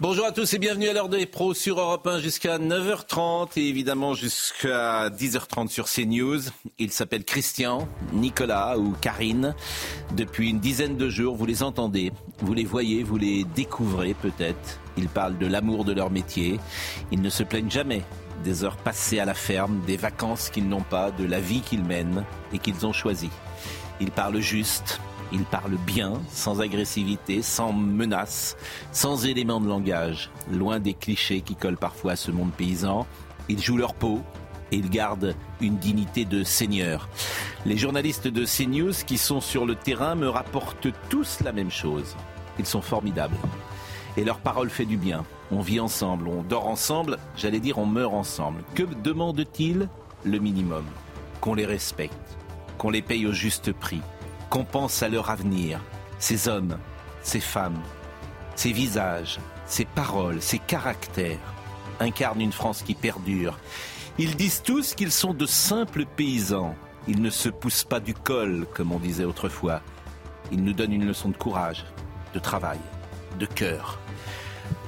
Bonjour à tous et bienvenue à l'heure des pros sur Europe 1 jusqu'à 9h30 et évidemment jusqu'à 10h30 sur CNews. Il s'appelle Christian, Nicolas ou Karine. Depuis une dizaine de jours, vous les entendez, vous les voyez, vous les découvrez peut-être. Ils parlent de l'amour de leur métier. Ils ne se plaignent jamais des heures passées à la ferme, des vacances qu'ils n'ont pas, de la vie qu'ils mènent et qu'ils ont choisie. Ils parlent juste, ils parlent bien, sans agressivité, sans menace, sans éléments de langage, loin des clichés qui collent parfois à ce monde paysan. Ils jouent leur peau et ils gardent une dignité de seigneur. Les journalistes de CNews qui sont sur le terrain me rapportent tous la même chose. Ils sont formidables. Et leur parole fait du bien. On vit ensemble, on dort ensemble, j'allais dire on meurt ensemble. Que demandent-ils Le minimum? Qu'on les respecte, qu'on les paye au juste prix, qu'on pense à leur avenir. Ces hommes, ces femmes, ces visages, ces paroles, ces caractères incarnent une France qui perdure. Ils disent tous qu'ils sont de simples paysans. Ils ne se poussent pas du col, comme on disait autrefois. Ils nous donnent une leçon de courage, de travail, de cœur.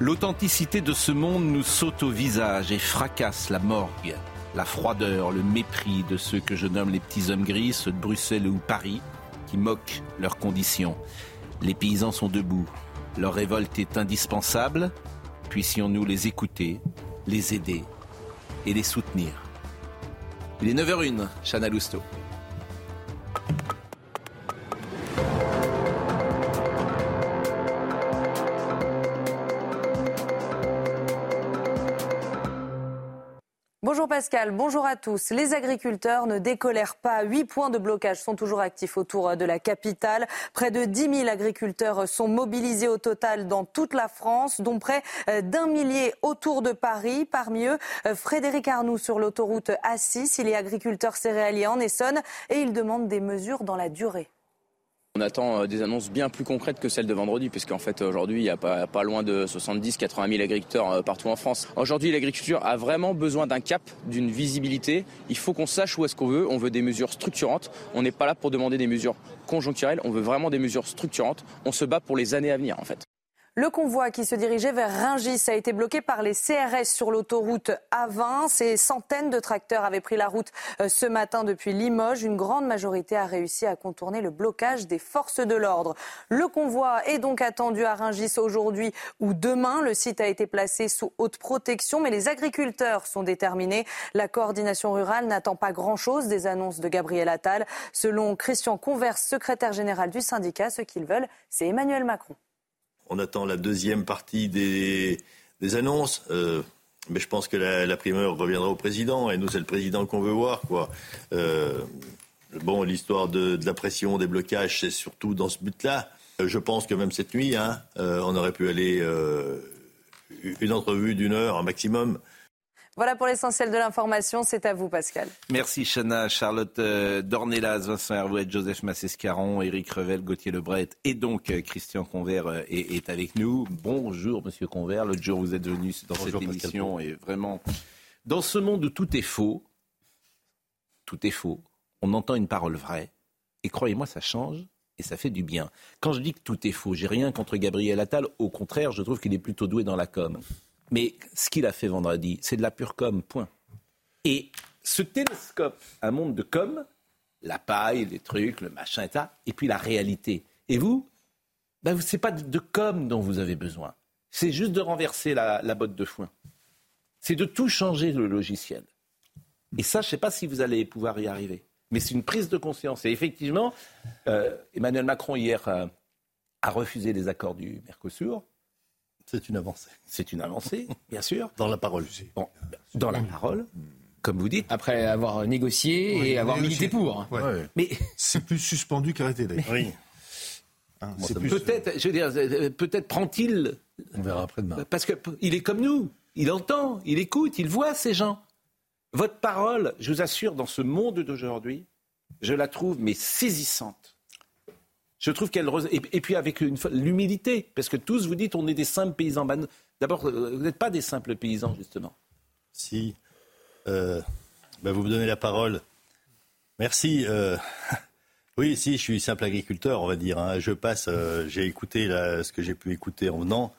L'authenticité de ce monde nous saute au visage et fracasse la morgue, la froideur, le mépris de ceux que je nomme les petits hommes gris, ceux de Bruxelles ou Paris, qui moquent leurs conditions. Les paysans sont debout. Leur révolte est indispensable. Puissions-nous les écouter, les aider et les soutenir. Il est 9h01, Chana Lousteau. Bonjour Pascal, bonjour à tous. Les agriculteurs ne décolèrent pas. Huit points de blocage sont toujours actifs autour de la capitale. Près de 10 000 agriculteurs sont mobilisés au total dans toute la France, dont près d'un millier autour de Paris. Parmi eux, Frédéric Arnoux sur l'autoroute A6. Il est agriculteur céréalier en Essonne et il demande des mesures dans la durée. On attend des annonces bien plus concrètes que celles de vendredi, puisqu'en fait aujourd'hui il n'y a pas, pas, loin de 70-80 000 agriculteurs partout en France. Aujourd'hui l'agriculture a vraiment besoin d'un cap, d'une visibilité. Il faut qu'on sache où est-ce qu'on veut. On veut des mesures structurantes. On n'est pas là pour demander des mesures conjoncturelles. On veut vraiment des mesures structurantes. On se bat pour les années à venir en fait. Le convoi qui se dirigeait vers Rungis a été bloqué par les CRS sur l'autoroute A20. Ces centaines de tracteurs avaient pris la route ce matin depuis Limoges. Une grande majorité a réussi à contourner le blocage des forces de l'ordre. Le convoi est donc attendu à Rungis aujourd'hui ou demain. Le site a été placé sous haute protection, mais les agriculteurs sont déterminés. La coordination rurale n'attend pas grand-chose des annonces de Gabriel Attal. Selon Christian Converse, secrétaire général du syndicat, ce qu'ils veulent, c'est Emmanuel Macron. On attend la deuxième partie des, annonces. Euh, mais je pense que la, primeur reviendra au président. Et nous, c'est le président qu'on veut voir. Quoi. Euh, bon, l'histoire de, la pression, des blocages, c'est surtout dans ce but-là. Je pense que même cette nuit, hein, euh, on aurait pu aller une entrevue d'une heure, un maximum. Voilà pour l'essentiel de l'information. C'est à vous, Pascal. Merci, Chana. Charlotte euh, Dornelas, Vincent Hervouet, Joseph Massescaron, Éric Revel, Gauthier Lebret et donc euh, Christian Convert euh, est, est, avec nous. Bonjour, Monsieur Convert. L'autre jour, vous êtes venu dans Bonjour, cette émission et vraiment, dans ce monde où tout est faux, tout est faux, on entend une parole vraie et croyez-moi, ça change et ça fait du bien. Quand je dis que tout est faux, j'ai rien contre Gabriel Attal. Au contraire, je trouve qu'il est plutôt doué dans la com. Mais ce qu'il a fait vendredi, c'est de la pure com, point. Et ce télescope, un monde de com, la paille, les trucs, le machin, etc., et puis la réalité. Et vous, ben, ce n'est pas de com dont vous avez besoin. C'est juste de renverser la, la botte de foin. C'est de tout changer le logiciel. Et ça, je ne sais pas si vous allez pouvoir y arriver. Mais c'est une prise de conscience. Et effectivement, euh, Emmanuel Macron, hier, euh, a refusé les accords du Mercosur. C'est une avancée. C'est une avancée, bien sûr. Dans la parole. Bon, dans la parole, comme vous dites. Après avoir négocié Oui, et avoir négocié. milité pour. Ouais. Mais C'est plus suspendu qu'arrêté d'ailleurs. Oui. Hein. peut-être, je veux dire, euh, peut-être prend-il. On verra après demain. Parce qu'il est comme nous. Il entend, il écoute, il voit ces gens. Votre parole, je vous assure, dans ce monde d'aujourd'hui, je la trouve mais saisissante. Je trouve qu'elle et, puis avec l'humilité, parce que tous vous dites on est des simples paysans. Ben, d'abord, euh, vous n'êtes pas des simples paysans justement. Si, euh, ben, vous me donnez la parole. Merci. Euh, oui, si, je suis simple agriculteur, on va dire. Hein. Je passe, j'ai écouté ce que j'ai pu écouter en venant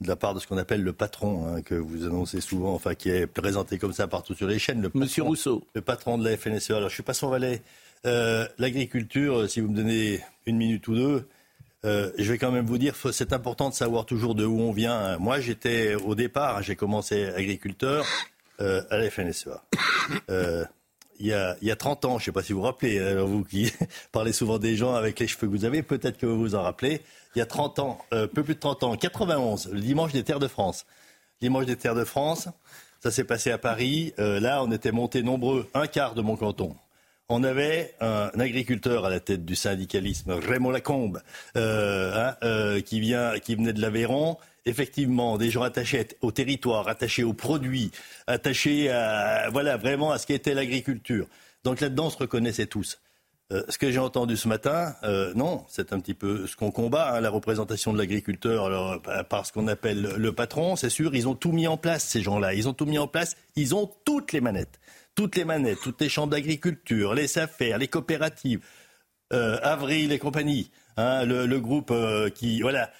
de la part de ce qu'on appelle le patron, hein, que vous annoncez souvent, enfin qui est présenté comme ça partout sur les chaînes. Le Monsieur Rousseau. Le patron de la FNSE. Alors je suis pas son valet. Euh, l'agriculture, si vous me donnez une minute ou deux, euh, je vais quand même vous dire, c'est important de savoir toujours de où on vient. Moi, j'étais au départ, j'ai commencé agriculteur euh, à la FNSEA. Il y, a, il y, a, 30 ans, je ne sais pas si vous vous rappelez, vous qui parlez souvent des gens avec les cheveux que vous avez, peut-être que vous vous en rappelez. Il y a 30 ans, peu plus de 30 ans, 91, le dimanche des Terres de France. Dimanche des Terres de France, ça s'est passé à Paris. là, on était montés nombreux, un quart de mon canton on avait un, agriculteur à la tête du syndicalisme, Raymond Lacombe, euh, hein, euh, qui, vient, qui venait de l'Aveyron. Effectivement, des gens attachés au territoire, attachés aux produits, attachés à, voilà, vraiment à ce qu'était l'agriculture. Donc là-dedans, on se reconnaissait tous. Euh, ce que j'ai entendu ce matin, non, c'est un petit peu ce qu'on combat, hein, la représentation de l'agriculteur par ce qu'on appelle le patron. C'est sûr, ils ont tout mis en place, ces gens-là. Ils ont tout mis en place. Ils ont toutes les manettes toutes les manettes, toutes les chambres d'agriculture, les affaires, les coopératives, euh, Avril et compagnie, hein, le, groupe euh, qui, voilà.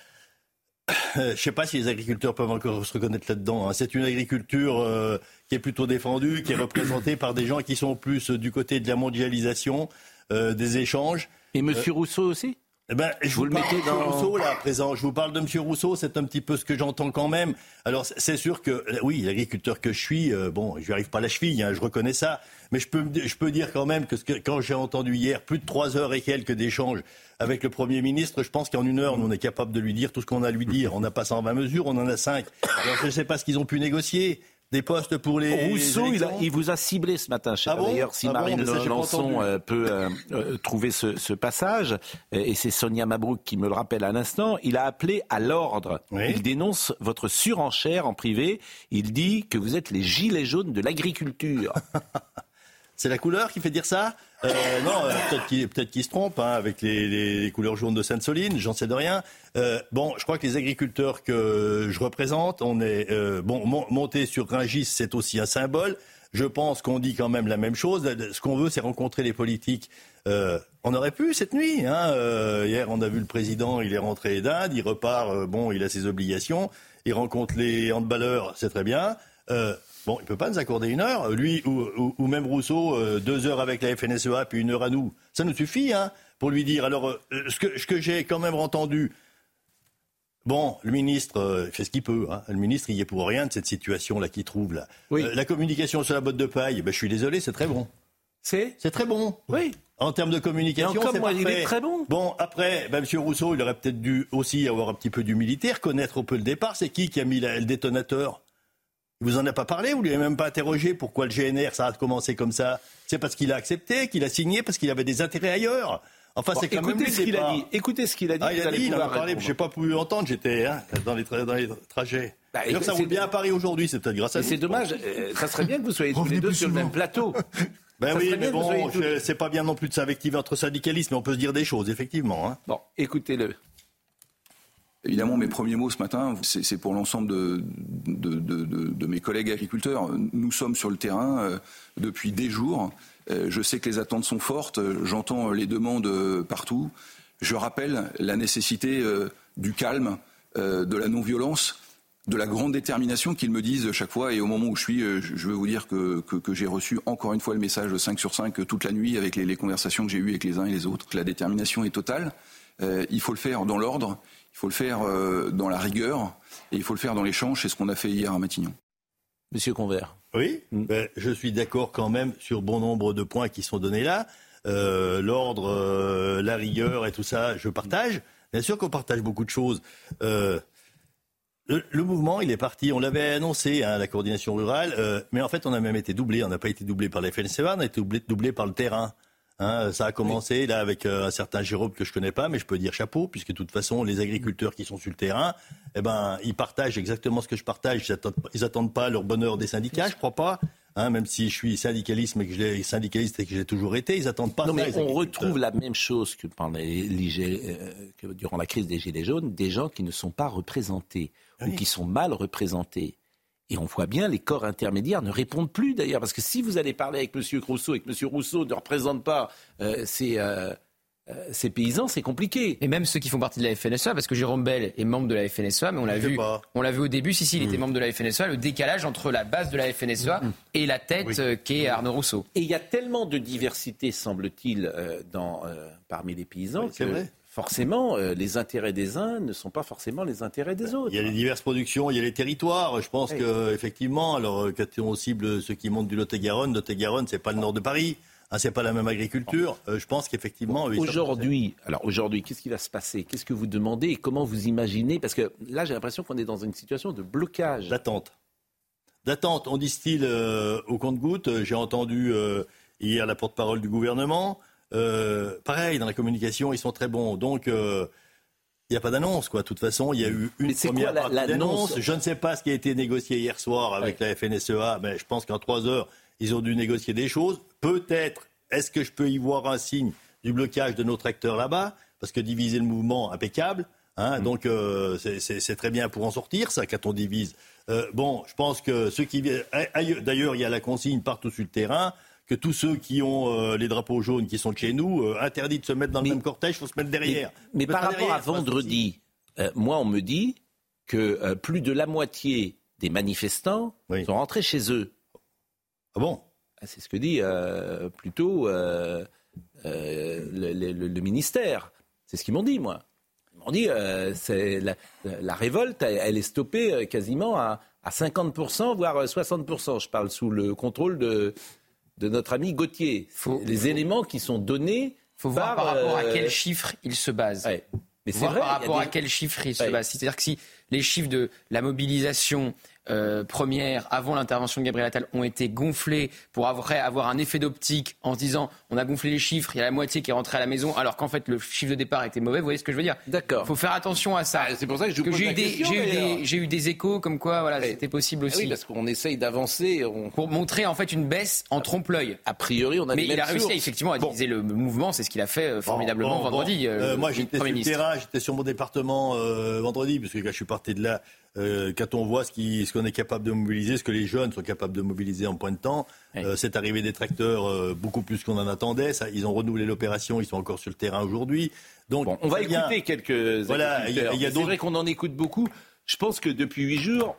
Je ne sais pas si les agriculteurs peuvent encore se reconnaître là-dedans. Hein. C'est une agriculture euh, qui est plutôt défendue, qui est représentée par des gens qui sont plus du côté de la mondialisation, des échanges. Et M. Rousseau aussi? Eh ben, je vous, le mettez dans Rousseau là à présent. Je vous parle de M. Rousseau, c'est un petit peu ce que j'entends quand même. Alors c'est sûr que oui, l'agriculteur que je suis, euh, bon, je n'y arrive pas à la cheville, hein, je reconnais ça. Mais je peux, je peux dire quand même que, ce que quand j'ai entendu hier plus de trois heures et quelques d'échanges avec le Premier ministre, je pense qu'en une heure, nous, on est capable de lui dire tout ce qu'on a à lui dire. On n'a pas 120 mesures, on en a 5. Alors, je ne sais pas ce qu'ils ont pu négocier des postes pour les. Rousseau, il, vous a ciblé ce matin. Je sais ah d'ailleurs si ah Marine Lançon euh, peut euh, euh, trouver ce, passage. Et c'est Sonia Mabrouk qui me le rappelle à l'instant. Il a appelé à l'ordre. Il dénonce votre surenchère en privé. Il dit que vous êtes les gilets jaunes de l'agriculture. C'est la couleur qui fait dire ça euh, Non, euh, peut-être qu'il se trompe hein, avec les, couleurs jaunes de Sainte-Soline, j'en sais de rien. Euh, bon, je crois que les agriculteurs que je représente, on est bon monter sur Rungis, c'est aussi un symbole. Je pense qu'on dit quand même la même chose. Ce qu'on veut, c'est rencontrer les politiques. on aurait pu cette nuit. Hein. hier, on a vu le président, il est rentré d'Inde, il repart. bon, il a ses obligations. Il rencontre les handballeurs, c'est très bien. Bon, il ne peut pas nous accorder une heure, lui ou, même Rousseau, euh, deux heures avec la FNSEA, puis une heure à nous. Ça nous suffit, hein, pour lui dire. Alors, euh, ce que, ce que j'ai quand même entendu, bon, le ministre euh, fait ce qu'il peut. Hein. Le ministre, il y est pour rien de cette situation-là qu'il trouve là. la communication sur la botte de paille, ben, je suis désolé, c'est très bon. C'est C'est très bon. Oui. En termes de communication, c'est il est très bon. Bon, après, ben, M. Rousseau, il aurait peut-être dû aussi avoir un petit peu d'humilité, reconnaître un peu le départ. C'est qui qui a mis le détonateur? Vous en a pas parlé, vous lui avez même pas interrogé pourquoi le GNR ça a commencé comme ça. C'est parce qu'il a accepté, qu'il a signé, parce qu'il avait des intérêts ailleurs. Enfin, c'est quand même ce qu'il a dit. Écoutez ce qu'il a dit. Ah, il a dit, il en a parlé. Je n'ai pas pu entendre. J'étais hein, dans, les dans les trajets. Bah, ça roule bien à Paris aujourd'hui. C'est peut-être grâce à. C'est dommage. Euh, ça serait bien que vous soyez tous les deux sur le même plateau. Ben oui, mais bon, c'est pas bien non plus de s'invectiver entre syndicalistes, mais on peut se dire des choses, effectivement. Hein. Bon, écoutez-le. Évidemment, mes premiers mots ce matin, c'est pour l'ensemble de, mes collègues agriculteurs. Nous sommes sur le terrain euh, depuis des jours. Euh, je sais que les attentes sont fortes. J'entends les demandes euh, partout. Je rappelle la nécessité du calme, de la non-violence, de la grande détermination qu'ils me disent chaque fois. Et au moment où je suis, je veux vous dire que, j'ai reçu encore une fois le message de 5 sur 5 toute la nuit avec les, les conversations que j'ai eues avec les uns et les autres. La détermination est totale. il faut le faire dans l'ordre. Il faut le faire euh, dans la rigueur et il faut le faire dans l'échange. C'est ce qu'on a fait hier à Matignon. Monsieur Convert. Oui, mm. ben, je suis d'accord quand même sur bon nombre de points qui sont donnés là. Euh, l'ordre, euh, la rigueur et tout ça, je partage. Bien sûr qu'on partage beaucoup de choses. le, mouvement, il est parti. On l'avait annoncé, hein, la coordination rurale, mais en fait, on a même été doublé. On n'a pas été doublé par la FNCA, on a été doublé, doublé par le terrain. Hein, ça a commencé là avec euh, un certain Jérôme que je connais pas, mais je peux dire chapeau, puisque de toute façon, les agriculteurs qui sont sur le terrain, eh ben, ils partagent exactement ce que je partage. Ils attendent, attendent pas leur bonheur des syndicats, je crois pas. Hein, même si je suis syndicaliste, mais que je syndicaliste et que j'ai toujours été, ils attendent pas. Non, mais on retrouve la même chose que, pendant euh, que durant la crise des Gilets jaunes, des gens qui ne sont pas représentés ou qui sont mal représentés. Et on voit bien, les corps intermédiaires ne répondent plus d'ailleurs, parce que si vous allez parler avec M. Rousseau et que M. Rousseau ne représente pas euh, euh, euh, ces, paysans, c'est compliqué. Et même ceux qui font partie de la FNSEA, parce que Jérôme Bell est membre de la FNSEA, mais on l'a vu, on l'a vu au début, si, si, il était mm. membre de la FNSEA, le décalage entre la base de la FNSEA mm. et la tête qui est Arnaud Rousseau. Et il y a tellement de diversité, semble-t-il, dans, parmi les paysans. c'est vrai forcément, euh, les intérêts des uns ne sont pas forcément les intérêts des autres. Il y a les diverses productions, il y a les territoires. Je pense qu'effectivement, que effectivement, alors euh, quand on cible ceux qui montent du Lot-et-Garonne, Lot-et-Garonne, c'est pas le nord de Paris. Hein, c'est pas la même agriculture. Euh, je pense qu'effectivement. Aujourd'hui, alors aujourd'hui, qu'est-ce qui va se passer? Qu'est-ce que vous demandez? Et comment vous imaginez? Parce que là, j'ai l'impression qu'on est dans une situation de blocage. D'attente. D'attente. On distille au compte-goutte. J'ai entendu hier la porte-parole du gouvernement. Euh, pareil, dans la communication, ils sont très bons. Donc, euh, il n'y a pas d'annonce, quoi. De toute façon, il y a eu une première quoi, d'annonce. Je ne sais pas ce qui a été négocié hier soir avec la FNSEA, mais je pense qu'en trois heures, ils ont dû négocier des choses. Peut-être, est-ce que je peux y voir un signe du blocage de notre acteur là-bas? Parce que diviser le mouvement, impeccable. Hein, mm. Donc, euh, c'est très bien pour en sortir, ça, quand on divise. bon, je pense que ceux qui. D'ailleurs, il y a la consigne partout sur le terrain que tous ceux qui ont euh, les drapeaux jaunes qui sont chez nous, euh, interdits de se mettre dans le même cortège, il faut se mettre derrière. Mais, par rapport à vendredi, euh, moi on me dit que plus de la moitié des manifestants sont rentrés chez eux. Ah bon? Ah, C'est ce que dit plutôt le, ministère. C'est ce qu'ils m'ont dit, moi. Ils m'ont dit c'est la, révolte, elle, est stoppée quasiment à, à 50%, voire 60%. Je parle sous le contrôle de, de notre ami Gauthier. les éléments qui sont donnés. Il faut voir par rapport à quel chiffre il se base. Mais c'est vrai. Par rapport à quel chiffre il se base. C'est-à-dire que si les chiffres de la mobilisation euh, premières, avant l'intervention de Gabriel Attal, ont été gonflées pour avoir, avoir un effet d'optique en se disant on a gonflé les chiffres, il y a la moitié qui est rentrée à la maison, alors qu'en fait le chiffre de départ était mauvais. Vous voyez ce que je veux dire? D'accord. Il faut faire attention à ça. Ah, c'est pour ça que je j'ai eu, des, j'ai eu, des échos comme quoi voilà, c'était possible ah aussi. oui, parce qu'on essaye d'avancer. Pour montrer en fait une baisse en trompe-l'œil. A priori, on a Mais il a réussi effectivement à diviser le mouvement, c'est ce qu'il a fait euh, formidablement vendredi. Euh, moi j'étais sur le terrain, j'étais sur mon département vendredi, parce que quand je suis parti de là, euh, quand on voit ce qu'on est capable de mobiliser, ce que les jeunes sont capables de mobiliser en point de temps, euh, c'est arrivé des tracteurs euh, beaucoup plus qu'on en attendait. Ça, ils ont renouvelé l'opération, ils sont encore sur le terrain aujourd'hui. Donc, on va écouter quelques voilà, il y a, C'est vrai qu'on en écoute beaucoup. Je pense que depuis huit jours,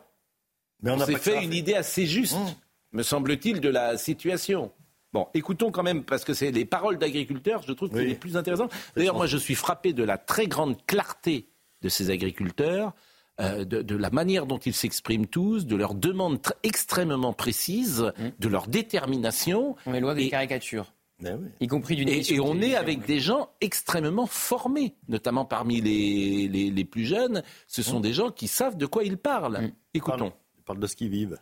Mais on, s'est fait une idée assez juste, mmh. me semble-t-il, de la situation. Bon, écoutons quand même, parce que c'est les paroles d'agriculteurs, je trouve que c'est les plus intéressantes. D'ailleurs, moi, je suis frappé de la très grande clarté de ces agriculteurs. Euh, de, la manière dont ils s'expriment tous, de leurs demandes extrêmement précises, mmh. de leur détermination. On est loin des caricatures. Ben y compris d'une et, et, on est avec des gens extrêmement formés, notamment parmi les, les, plus jeunes. Ce sont mmh. des gens qui savent de quoi ils parlent. Mmh. Écoutons. Ils parlent de ce qu'ils vivent.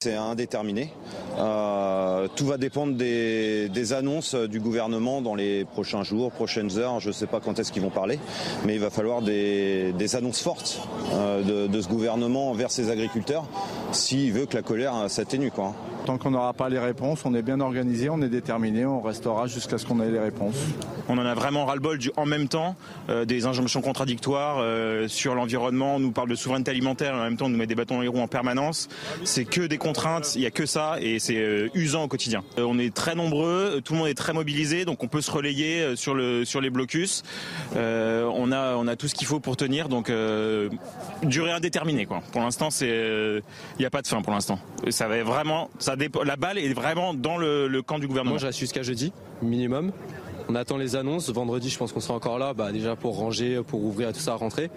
C'est indéterminé. Euh, tout va dépendre des, annonces du gouvernement dans les prochains jours, prochaines heures. Je ne sais pas quand est-ce qu'ils vont parler, mais il va falloir des, annonces fortes euh, de, ce gouvernement envers ses agriculteurs s'il veut que la colère s'atténue. Tant qu'on n'aura pas les réponses, on est bien organisé, on est déterminé, on restera jusqu'à ce qu'on ait les réponses. On en a vraiment ras-le-bol en même temps euh, des injonctions contradictoires sur l'environnement. On nous parle de souveraineté alimentaire et en même temps on nous met des bâtons dans les roues en permanence. C'est que des contraintes, il n'y a que ça et c'est euh, usant au quotidien. Euh, on est très nombreux, tout le monde est très mobilisé, donc on peut se relayer euh, sur, le, sur les blocus. on, a, on a tout ce qu'il faut pour tenir, donc durée indéterminée. Quoi. Pour l'instant, il n'y a pas de fin pour l'instant. Ça va vraiment, ça la balle est vraiment dans le, camp du gouvernement. Moi, je jusqu'à jeudi, minimum. On attend les annonces. Vendredi, je pense qu'on sera encore là, bah, déjà pour ranger, pour ouvrir tout ça à rentrer.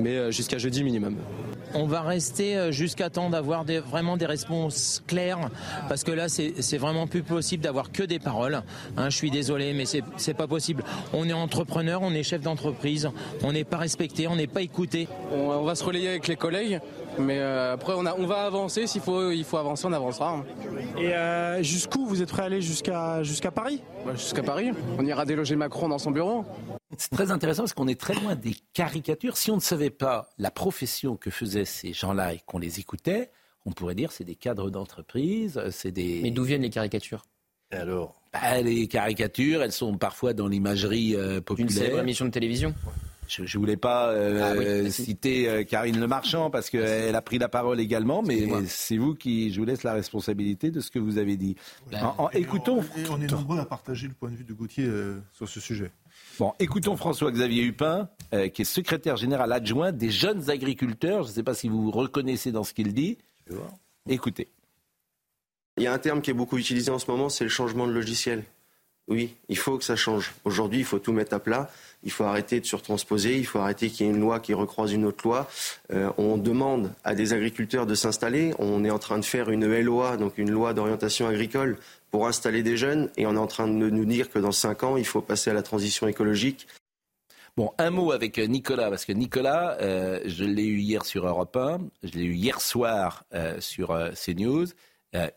Mais jusqu'à jeudi minimum. on va rester jusqu'à temps d'avoir vraiment des réponses claires, parce que là, c'est vraiment plus possible d'avoir que des paroles. Hein, je suis désolé, mais c'est pas possible. On est entrepreneur, on est chef d'entreprise, on n'est pas respecté, on n'est pas écouté. On, va se relayer avec les collègues, mais euh, après on, a, on va avancer. S'il faut, il faut avancer, on avancera. Et euh, jusqu'où vous êtes prêt à aller jusqu'à jusqu'à Paris? Jusqu'à Paris. On ira déloger Macron dans son bureau. C'est très intéressant parce qu'on est très loin des caricatures. Si on ne savait pas la profession que faisaient ces gens-là et qu'on les écoutait, on pourrait dire c'est des cadres d'entreprise, c'est des. Mais d'où viennent les caricatures? Et alors? Bah, Les caricatures, elles sont parfois dans l'imagerie euh, populaire. Une émission de télévision je ne voulais pas euh, ah citer euh, Karine Le Marchand parce qu'elle a pris la parole également, mais c'est vous qui, je vous laisse la responsabilité de ce que vous avez dit. Ben, écoutons. On, est nombreux à partager le point de vue de Gauthier sur ce sujet. Bon, écoutons François-Xavier Hupin, qui est secrétaire général adjoint des jeunes agriculteurs. Je ne sais pas si vous reconnaissez dans ce qu'il dit. Écoutez. Il y a un terme qui est beaucoup utilisé en ce moment, c'est le changement de logiciel. Oui, il faut que ça change. Aujourd'hui, il faut tout mettre à plat. Il faut arrêter de surtransposer. Il faut arrêter qu'il y ait une loi qui recroise une autre loi. Euh, on demande à des agriculteurs de s'installer. On est en train de faire une LOA, donc une loi d'orientation agricole, pour installer des jeunes. Et on est en train de nous dire que dans cinq ans, il faut passer à la transition écologique. Bon, un mot avec Nicolas, parce que Nicolas, euh, je l'ai eu hier sur Europe 1, je l'ai eu hier soir euh, sur CNews.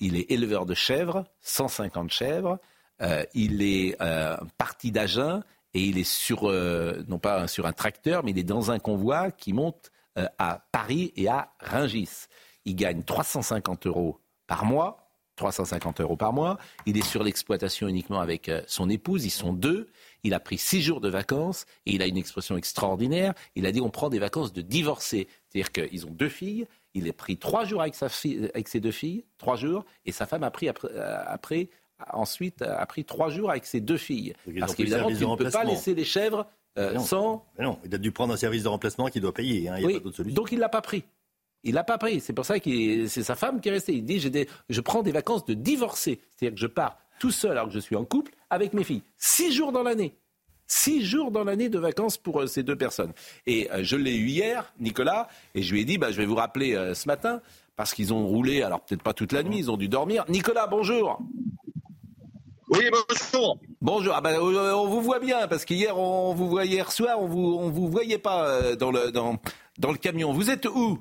Il est éleveur de chèvres, 150 chèvres. Il est parti d'Agen et il est sur, non pas sur un tracteur, mais il est dans un convoi qui monte à Paris et à Ringis. Il gagne 350 euros par mois. 350 euros par mois. Il est sur l'exploitation uniquement avec son épouse. Ils sont deux. Il a pris six jours de vacances et il a une expression extraordinaire. Il a dit on prend des vacances de divorcés. C'est-à-dire qu'ils ont deux filles il a pris trois jours avec, sa fille, avec ses deux filles, trois jours, et sa femme a pris après, euh, ensuite a pris trois jours avec ses deux filles. Parce qu'évidemment, tu ne peux pas laisser les chèvres euh, sans. non, il a dû prendre un service de remplacement qu'il doit payer. Hein, il a pas solution. Donc il ne l'a pas pris. Il l'a pas pris. C'est pour ça que c'est sa femme qui est restée. Il dit je prends des vacances de divorcé. C'est-à-dire que je pars tout seul alors que je suis en couple avec mes filles. Six jours dans l'année. Six jours dans l'année de vacances pour euh, ces deux personnes. Et euh, je l'ai eu hier, Nicolas, et je lui ai dit, bah, je vais vous rappeler euh, ce matin, parce qu'ils ont roulé, alors peut-être pas toute la nuit, ils ont dû dormir. Nicolas, bonjour. Oui, bonjour. Bonjour. Ah bah, on vous voit bien parce qu'hier on vous voyait hier soir, on vous on vous voyait pas dans le dans dans le camion. Vous êtes où?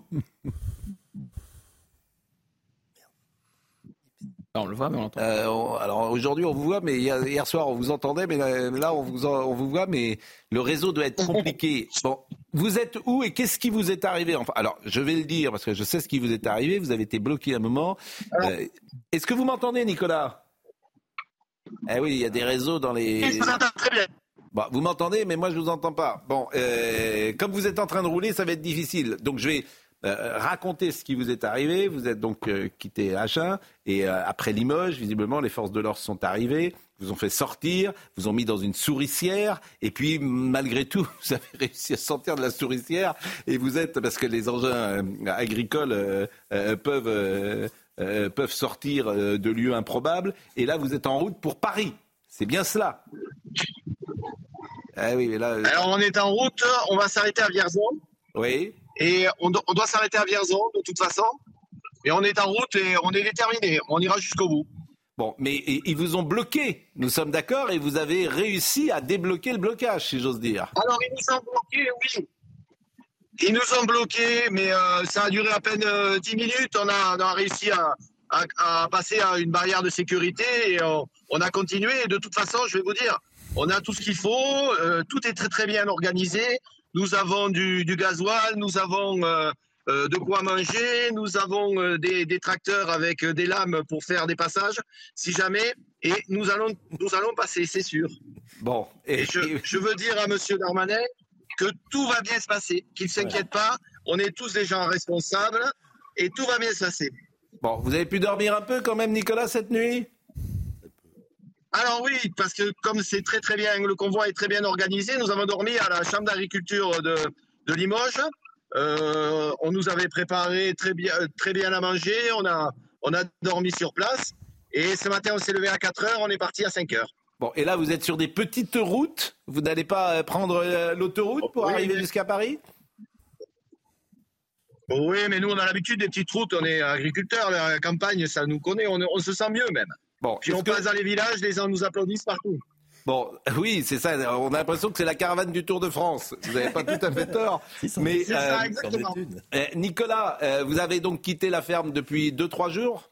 On le voit, mais on l'entend. Euh, alors aujourd'hui, on vous voit, mais hier, soir, on vous entendait, mais là, on vous, on vous voit, mais le réseau doit être compliqué. Bon, vous êtes où et qu'est-ce qui vous est arrivé? Enfin, Alors, je vais le dire parce que je sais ce qui vous est arrivé. Vous avez été bloqué un moment. Euh, est-ce que vous m'entendez, Nicolas? Eh oui, il y a des réseaux dans les. Très bien. Bon, vous m'entendez, mais moi je vous entends pas. Bon, euh, comme vous êtes en train de rouler, ça va être difficile. Donc je vais euh, racontez ce qui vous est arrivé. Vous êtes donc euh, quitté Agen et après Limoges, visiblement, les forces de l'ordre sont arrivées, vous ont fait sortir, vous ont mis dans une souricière et puis malgré tout, vous avez réussi à sortir de la souricière et vous êtes parce que les engins agricoles peuvent peuvent sortir de lieux improbables et là vous êtes en route pour Paris. C'est bien cela. Ah oui, là, Alors on est en route, on va s'arrêter à Vierzon. Oui. Et on, doit s'arrêter à Vierzon de toute façon. Et on est en route et on est déterminé. On ira jusqu'au bout. Bon, mais ils vous ont bloqué, nous sommes d'accord, et vous avez réussi à débloquer le blocage, si j'ose dire. Alors, ils nous ont bloqués, oui. Ils nous ont bloqués, mais euh, ça a duré à peine euh, dix 10 minutes. On a, réussi à, passer à une barrière de sécurité et on, a continué. Et de toute façon, je vais vous dire, on a tout ce qu'il faut. Euh, tout est très, très bien organisé. Nous avons du, gasoil, nous avons euh, euh, de quoi manger, nous avons euh, des, tracteurs avec des lames pour faire des passages, si jamais, et nous allons, nous allons passer, c'est sûr. Bon. Et, je, veux dire à M. Darmanin que tout va bien se passer, qu'il ne s'inquiète pas, on est tous des gens responsables, et tout va bien se passer. Bon, vous avez pu dormir un peu quand même, Nicolas, cette nuit? Alors oui, parce que comme c'est très très bien, le convoi est très bien organisé, nous avons dormi à la chambre d'agriculture de, Limoges. Euh, on nous avait préparé très bien, très bien à manger, on a, on a dormi sur place. Et ce matin, on s'est levé à 4 heures, on est parti à 5 heures. Bon, et là, vous êtes sur des petites routes Vous n'allez pas euh, prendre euh, l'autoroute pour arriver jusqu'à Paris? Oui, mais nous, on a l'habitude des petites routes. On est agriculteurs. La campagne, ça nous connaît. On, se sent mieux même. Bon, Puis on passe dans les villages, les gens nous applaudissent partout. Bon, oui, c'est ça. On a l'impression que c'est la caravane du Tour de France. Vous n'avez pas tout à fait tort. mais ça, euh, exactement. Eh, Nicolas, euh, vous avez donc quitté la ferme depuis 2-3 jours?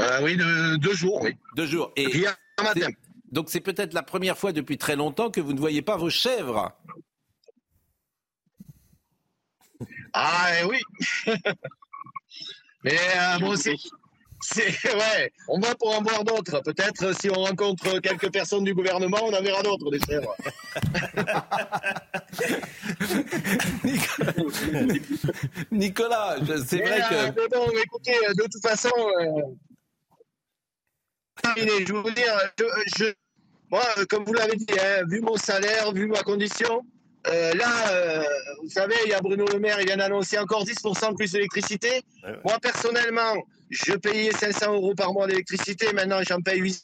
Euh, Oui, deux, jours, oui. Deux jours. Et matin. Donc c'est peut-être la première fois depuis très longtemps que vous ne voyez pas vos chèvres. Ah eh oui. Mais euh, bon, c'est, ouais, on va pour en voir d'autres. Peut-être si on rencontre quelques personnes du gouvernement, on en verra d'autres des chèvres. Nicolas, c'est vrai que. Euh, mais bon, écoutez, de toute façon, euh, je vous dire, je, moi, comme vous l'avez dit, hein, vu mon salaire, vu ma condition, euh, là, euh, vous savez, il y a Bruno Le Maire, il vient d'annoncer encore 10% de plus d'électricité. Moi, personnellement, je payais 500 euros par mois d'électricité, maintenant j'en paye 800,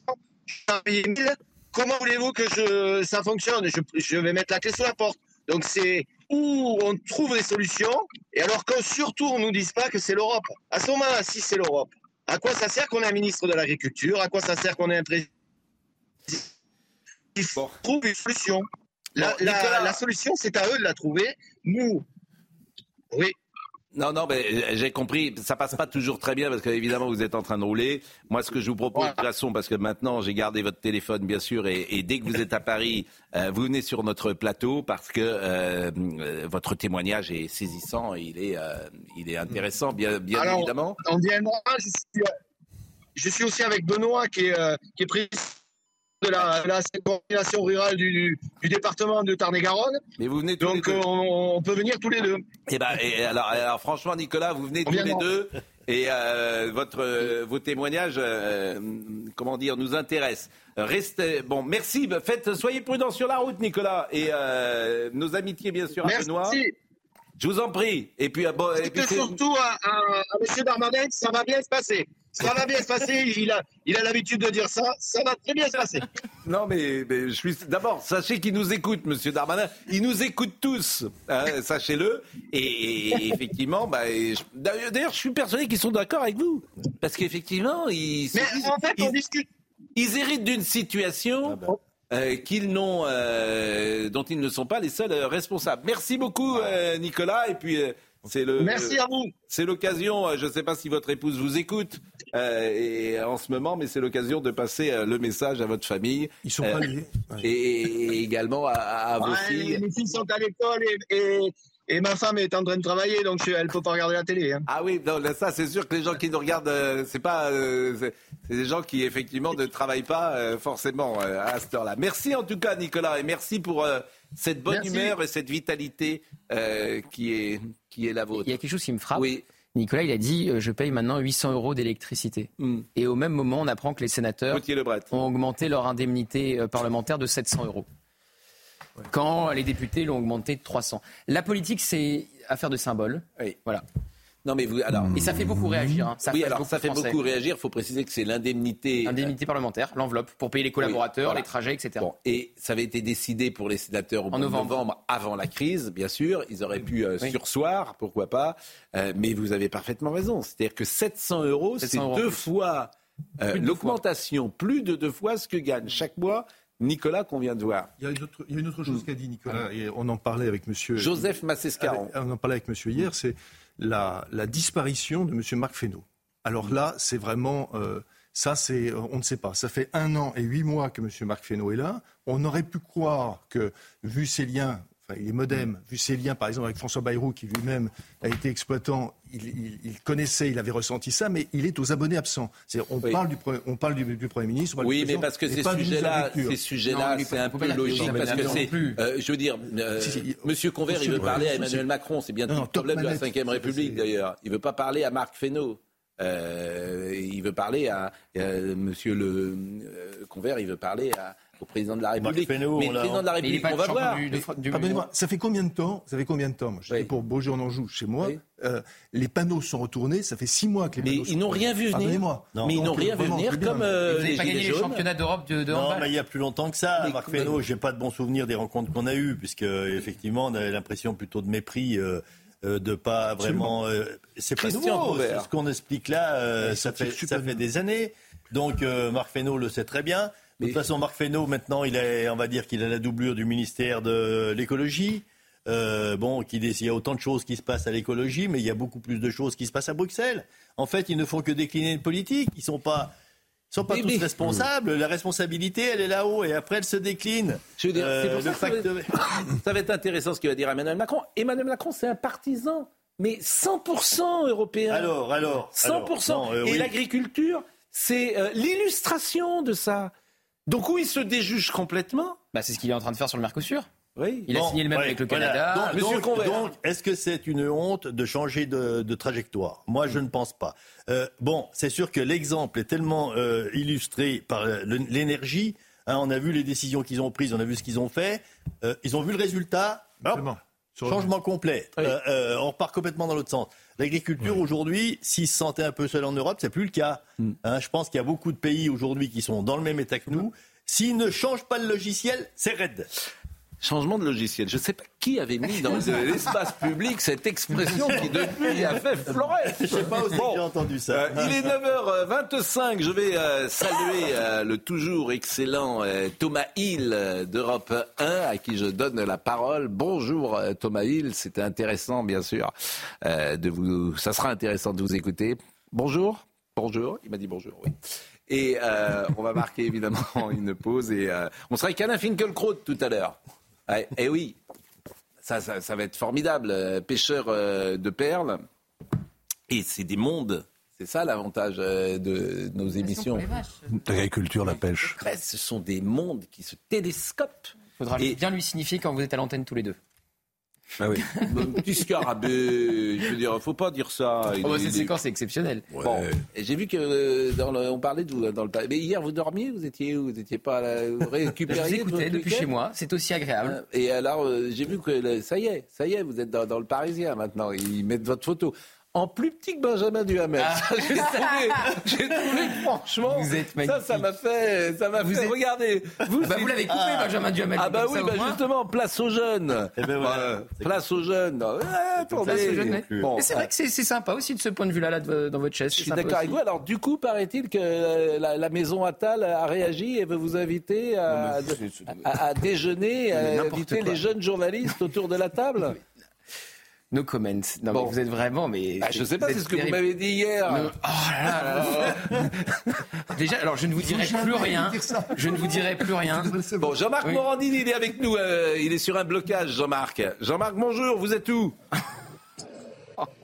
j'en paye 1000. Comment voulez-vous que je, ça fonctionne? Je, je, vais mettre la clé sous la porte. Donc c'est où on trouve des solutions, et alors que surtout on ne nous dise pas que c'est l'Europe. À ce moment-là, si c'est l'Europe, à quoi ça sert qu'on ait un ministre de l'Agriculture? À quoi ça sert qu'on ait un président? Il faut trouver une solution. La, solution, c'est à eux de la trouver. Nous, oui. Non, non, mais j'ai compris. Ça passe pas toujours très bien parce qu'évidemment vous êtes en train de rouler. Moi, ce que je vous propose de toute façon, parce que maintenant j'ai gardé votre téléphone bien sûr, et, dès que vous êtes à Paris, euh, vous venez sur notre plateau parce que euh, euh, votre témoignage est saisissant, il est, il est intéressant, bien, bien évidemment. Je suis, je suis aussi avec Benoît qui est, qui est président de la, la coordination rurale du, du, département de Tarn-et-Garonne. Mais vous venez tous Donc les deux. On, on, peut venir tous les deux. Et, eh ben, et alors, alors, franchement, Nicolas, vous venez tous les deux. Et euh, votre, euh, vos témoignages, euh, comment dire, nous intéressent. Restez, bon, merci. Faites, soyez prudents sur la route, Nicolas, et nos amitiés, bien sûr, à Benoît. Je vous en prie. Et puis, bon, et puis surtout à, à, à M. Darmanin, ça va bien se passer. Ça va bien se passer. Il a, il a l'habitude de dire ça. Ça va très bien se passer. Non, mais, je suis. D'abord, sachez qu'il nous écoute, Monsieur Darmanin. Il nous écoute tous. Hein, sachez-le. Et, effectivement, bah, d'ailleurs, je suis persuadé qu'ils sont d'accord avec vous, parce qu'effectivement, ils. Mais en fait, on discute. Ils héritent d'une situation. Ah bah. Euh, qu'ils n'ont, euh, dont ils ne sont pas les seuls euh, responsables. Merci beaucoup, Nicolas. Et puis, c'est le. Merci à vous. C'est l'occasion. Je ne sais pas si votre épouse vous écoute. Euh, et en ce moment, mais c'est l'occasion de passer euh, le message à votre famille. Ils sont pas liés. Euh, et, également à, vos filles. Mes filles sont à l'école et, et, ma femme est en train de travailler, donc elle ne peut pas regarder la télé. Hein. Ah oui, non, ça c'est sûr que les gens qui nous regardent, c'est pas, c'est des gens qui effectivement ne travaillent pas forcément à cette heure-là. Merci en tout cas, Nicolas, et merci pour cette bonne humeur et cette vitalité qui est qui est la vôtre. Il y a quelque chose qui me frappe. Oui. Nicolas, il a dit euh, je paye maintenant 800 euros d'électricité. Hmm. Et au même moment, on apprend que les sénateurs ont augmenté leur indemnité euh, parlementaire de 700 euros. Quand les députés l'ont augmenté de 300. La politique, c'est affaire de symbole. Oui. Voilà. Non, mais vous, alors. Et ça fait beaucoup réagir. Hein. Ça oui, alors ça fait beaucoup réagir. Il faut préciser que c'est l'indemnité. Euh, indemnité parlementaire, l'enveloppe, pour payer les collaborateurs, les trajets, etc. Bon, et ça avait été décidé pour les sénateurs au en novembre. avant la crise, bien sûr. Ils auraient pu euh, sursoir, pourquoi pas. Euh, mais vous avez parfaitement raison. C'est-à-dire que 700 euros, c'est deux fois l'augmentation, plus de deux fois ce que gagne chaque mois Nicolas qu'on vient de voir. Il y a une autre, une autre chose qu'a dit Nicolas, et on en parlait avec monsieur. Joseph Massescaron. On en parlait avec monsieur hier, c'est la, disparition de M. Marc Fesneau. Alors là, c'est vraiment. Euh, ça, c'est, on ne sait pas. Ça fait un an et huit mois que M. Marc Fesneau est là. On aurait pu croire que, vu ses liens il est modem, vu ses liens par exemple avec François Bayrou, qui lui-même a été exploitant, il, connaissait, il avait ressenti ça, mais il est aux abonnés absents. On, parle du, on parle du, Premier ministre. Oui, mais parce que ces sujets-là, ces sujets-là, c'est un peu logique, parce que c'est, euh, je veux dire, euh, Monsieur Convert, il veut parler à Emmanuel Macron, c'est bien tout le problème de la Ve République d'ailleurs. Il veut pas parler à Marc Fesneau. Euh, il veut parler à Monsieur le Convert, il veut parler à, au président de la République. mais le président de la République, on va voir. Pardonnez-moi, ça fait combien de temps Ça fait combien de temps? Moi, j'étais pour Beaujeu en Anjou, chez moi. Euh, les panneaux sont retournés. Ça fait six mois que les mais panneaux. Mais ils n'ont rien vu venir. Non, mais ils n'ont rien vu venir comme euh, gagné les championnats d'Europe de, de Non, mais il y a plus longtemps que ça. Marc Fesneau, j'ai pas de bons souvenirs des rencontres qu'on a eues, puisque effectivement, on avait l'impression plutôt de mépris. Euh, euh, de pas vraiment. Euh, c'est pas nouveau. Ce qu'on explique là, ça, fait, ça fait des années. Donc Marc Fesneau le sait très bien. De toute façon, Marc Fesneau, maintenant, il est, on va dire qu'il a la doublure du ministère de l'écologie. Euh, bon, qu'il il y a autant de choses qui se passent à l'écologie, mais il y a beaucoup plus de choses qui se passent à Bruxelles. En fait, ils ne font que décliner une politique. Ils sont pas, sont pas tous responsables. La responsabilité, elle est là-haut, et après, elle se décline. Je veux dire, c'est pour ça, ça, ça va être intéressant ce qu'il va dire Emmanuel Macron. Emmanuel Macron, c'est un partisan, mais 100% européen. Alors, alors, 100%. Alors, et oui. l'agriculture, c'est euh, l'illustration de ça. Donc où il se déjuge complètement bah, C'est ce qu'il est en train de faire sur le Mercosur. Oui. Il a signé le même avec le Canada. Donc, donc, est-ce que c'est une honte de changer de, de trajectoire? Moi, je ne pense pas. Euh, bon, c'est sûr que l'exemple est tellement euh, illustré par l'énergie. Hein, on a vu les décisions qu'ils ont prises, on a vu ce qu'ils ont fait. Euh, ils ont vu le résultat. Changement complet. Oui. Euh, euh, on repart complètement dans l'autre sens. L'agriculture oui. aujourd'hui, s'ils se sentaient un peu seuls en Europe, c'est plus le cas. Mm. Hein, je pense qu'il y a beaucoup de pays aujourd'hui qui sont dans le même état que nous. S'ils ne changent pas le logiciel, c'est raide. Changement de logiciel. Je ne sais pas qui avait mis dans l'espace public cette expression qui depuis a fait florette. Je ne sais pas où bon, j'ai entendu ça. Euh, il est 9h25. Je vais euh, saluer euh, le toujours excellent Thomas Hill d'Europe 1 à qui je donne la parole. Bonjour Thomas Hill. C'était intéressant bien sûr de vous. Ça sera intéressant de vous écouter. Bonjour. Bonjour. Il m'a dit bonjour. Oui. Et on va marquer évidemment une pause et on sera avec Alain Finkielkraut tout à l'heure. Eh, eh oui, ça, ça, ça, va être formidable. Euh, pêcheur euh, de perles. Et c'est des mondes. C'est ça l'avantage euh, de nos émissions. L'agriculture, la pêche. Ce sont des mondes qui se télescopent. Il faudra et... bien lui signifier quand vous êtes à l'antenne tous les deux. Ah oui. Petit scarabée, je veux dire, faut pas dire ça. Oh, bah, cette séquence est exceptionnelle. Ouais. Bon, j'ai vu que dans le, on parlait de vous dans le. Mais hier, vous dormiez, vous étiez où? Vous étiez pas là, vous récupériez Je vous écoutais depuis chez moi. C'est aussi agréable. Et alors, j'ai vu que ça y est, ça y est, vous êtes dans, dans le Parisien maintenant. Ils mettent votre photo en plus petit que Benjamin Duhamel. Ah. J'ai trouvé, j'ai trouvé franchement, vous êtes ça, ça m'a fait, ça m'a fait. Êtes... Regardez, vous, bah vous l'avez coupé, ah. Benjamin Duhamel. Ah bah oui, bah justement, place aux jeunes. Eh ben voilà, place aux jeunes. Attendez. Place aux jeunes. Bon, c'est vrai que c'est sympa aussi de ce point de vue-là, là, dans votre chaise. Je suis d'accord avec vous. Alors du coup, paraît-il que la, la, maison Attal a réagi et veut vous inviter à, à, à déjeuner, à inviter les jeunes journalistes autour de la table? No comment. Non, bon. mais vous êtes vraiment, mais. Bah, je sais pas, c'est ce que vous m'avez dit hier. No... Oh là là. Déjà, alors je ne vous dirai plus rien. Je ne vous dirai plus rien. Bon, Jean-Marc oui. Morandini, il est avec nous. Euh, il est sur un blocage, Jean-Marc. Jean-Marc, bonjour, vous êtes où?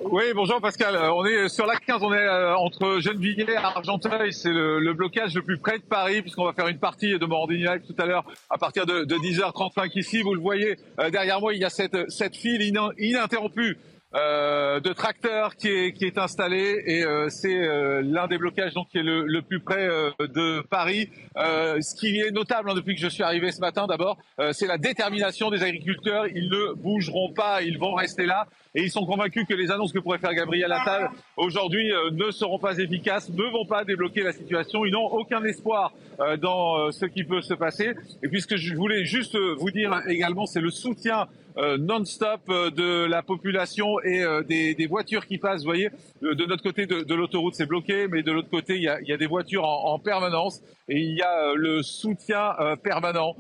Oui, bonjour Pascal. Euh, on est sur la 15, on est euh, entre Gennevilliers et Argenteuil. C'est le, le, blocage le plus près de Paris puisqu'on va faire une partie de Live tout à l'heure à partir de, de 10h35 ici. Vous le voyez euh, derrière moi, il y a cette, cette file ininterrompue euh, de tracteurs qui est, qui est installé et euh, c'est euh, l'un des blocages donc qui est le, le plus près de Paris. ce qui est notable hein, depuis que je suis arrivé ce matin d'abord, c'est la détermination des agriculteurs. Ils ne bougeront pas, ils vont rester là et ils sont convaincus que les annonces que pourrait faire Gabriel Attal aujourd'hui ne seront pas efficaces, ne vont pas débloquer la situation. Ils n'ont aucun espoir dans ce qui peut se passer. Et puis ce que je voulais juste vous dire également, c'est le soutien euh, non-stop euh, de la population et euh, des, des, voitures qui passent. Vous voyez, de notre côté de, de l'autoroute, c'est bloqué, mais de l'autre côté, il y, a, il y a, des voitures en, en, permanence et il y a le soutien permanent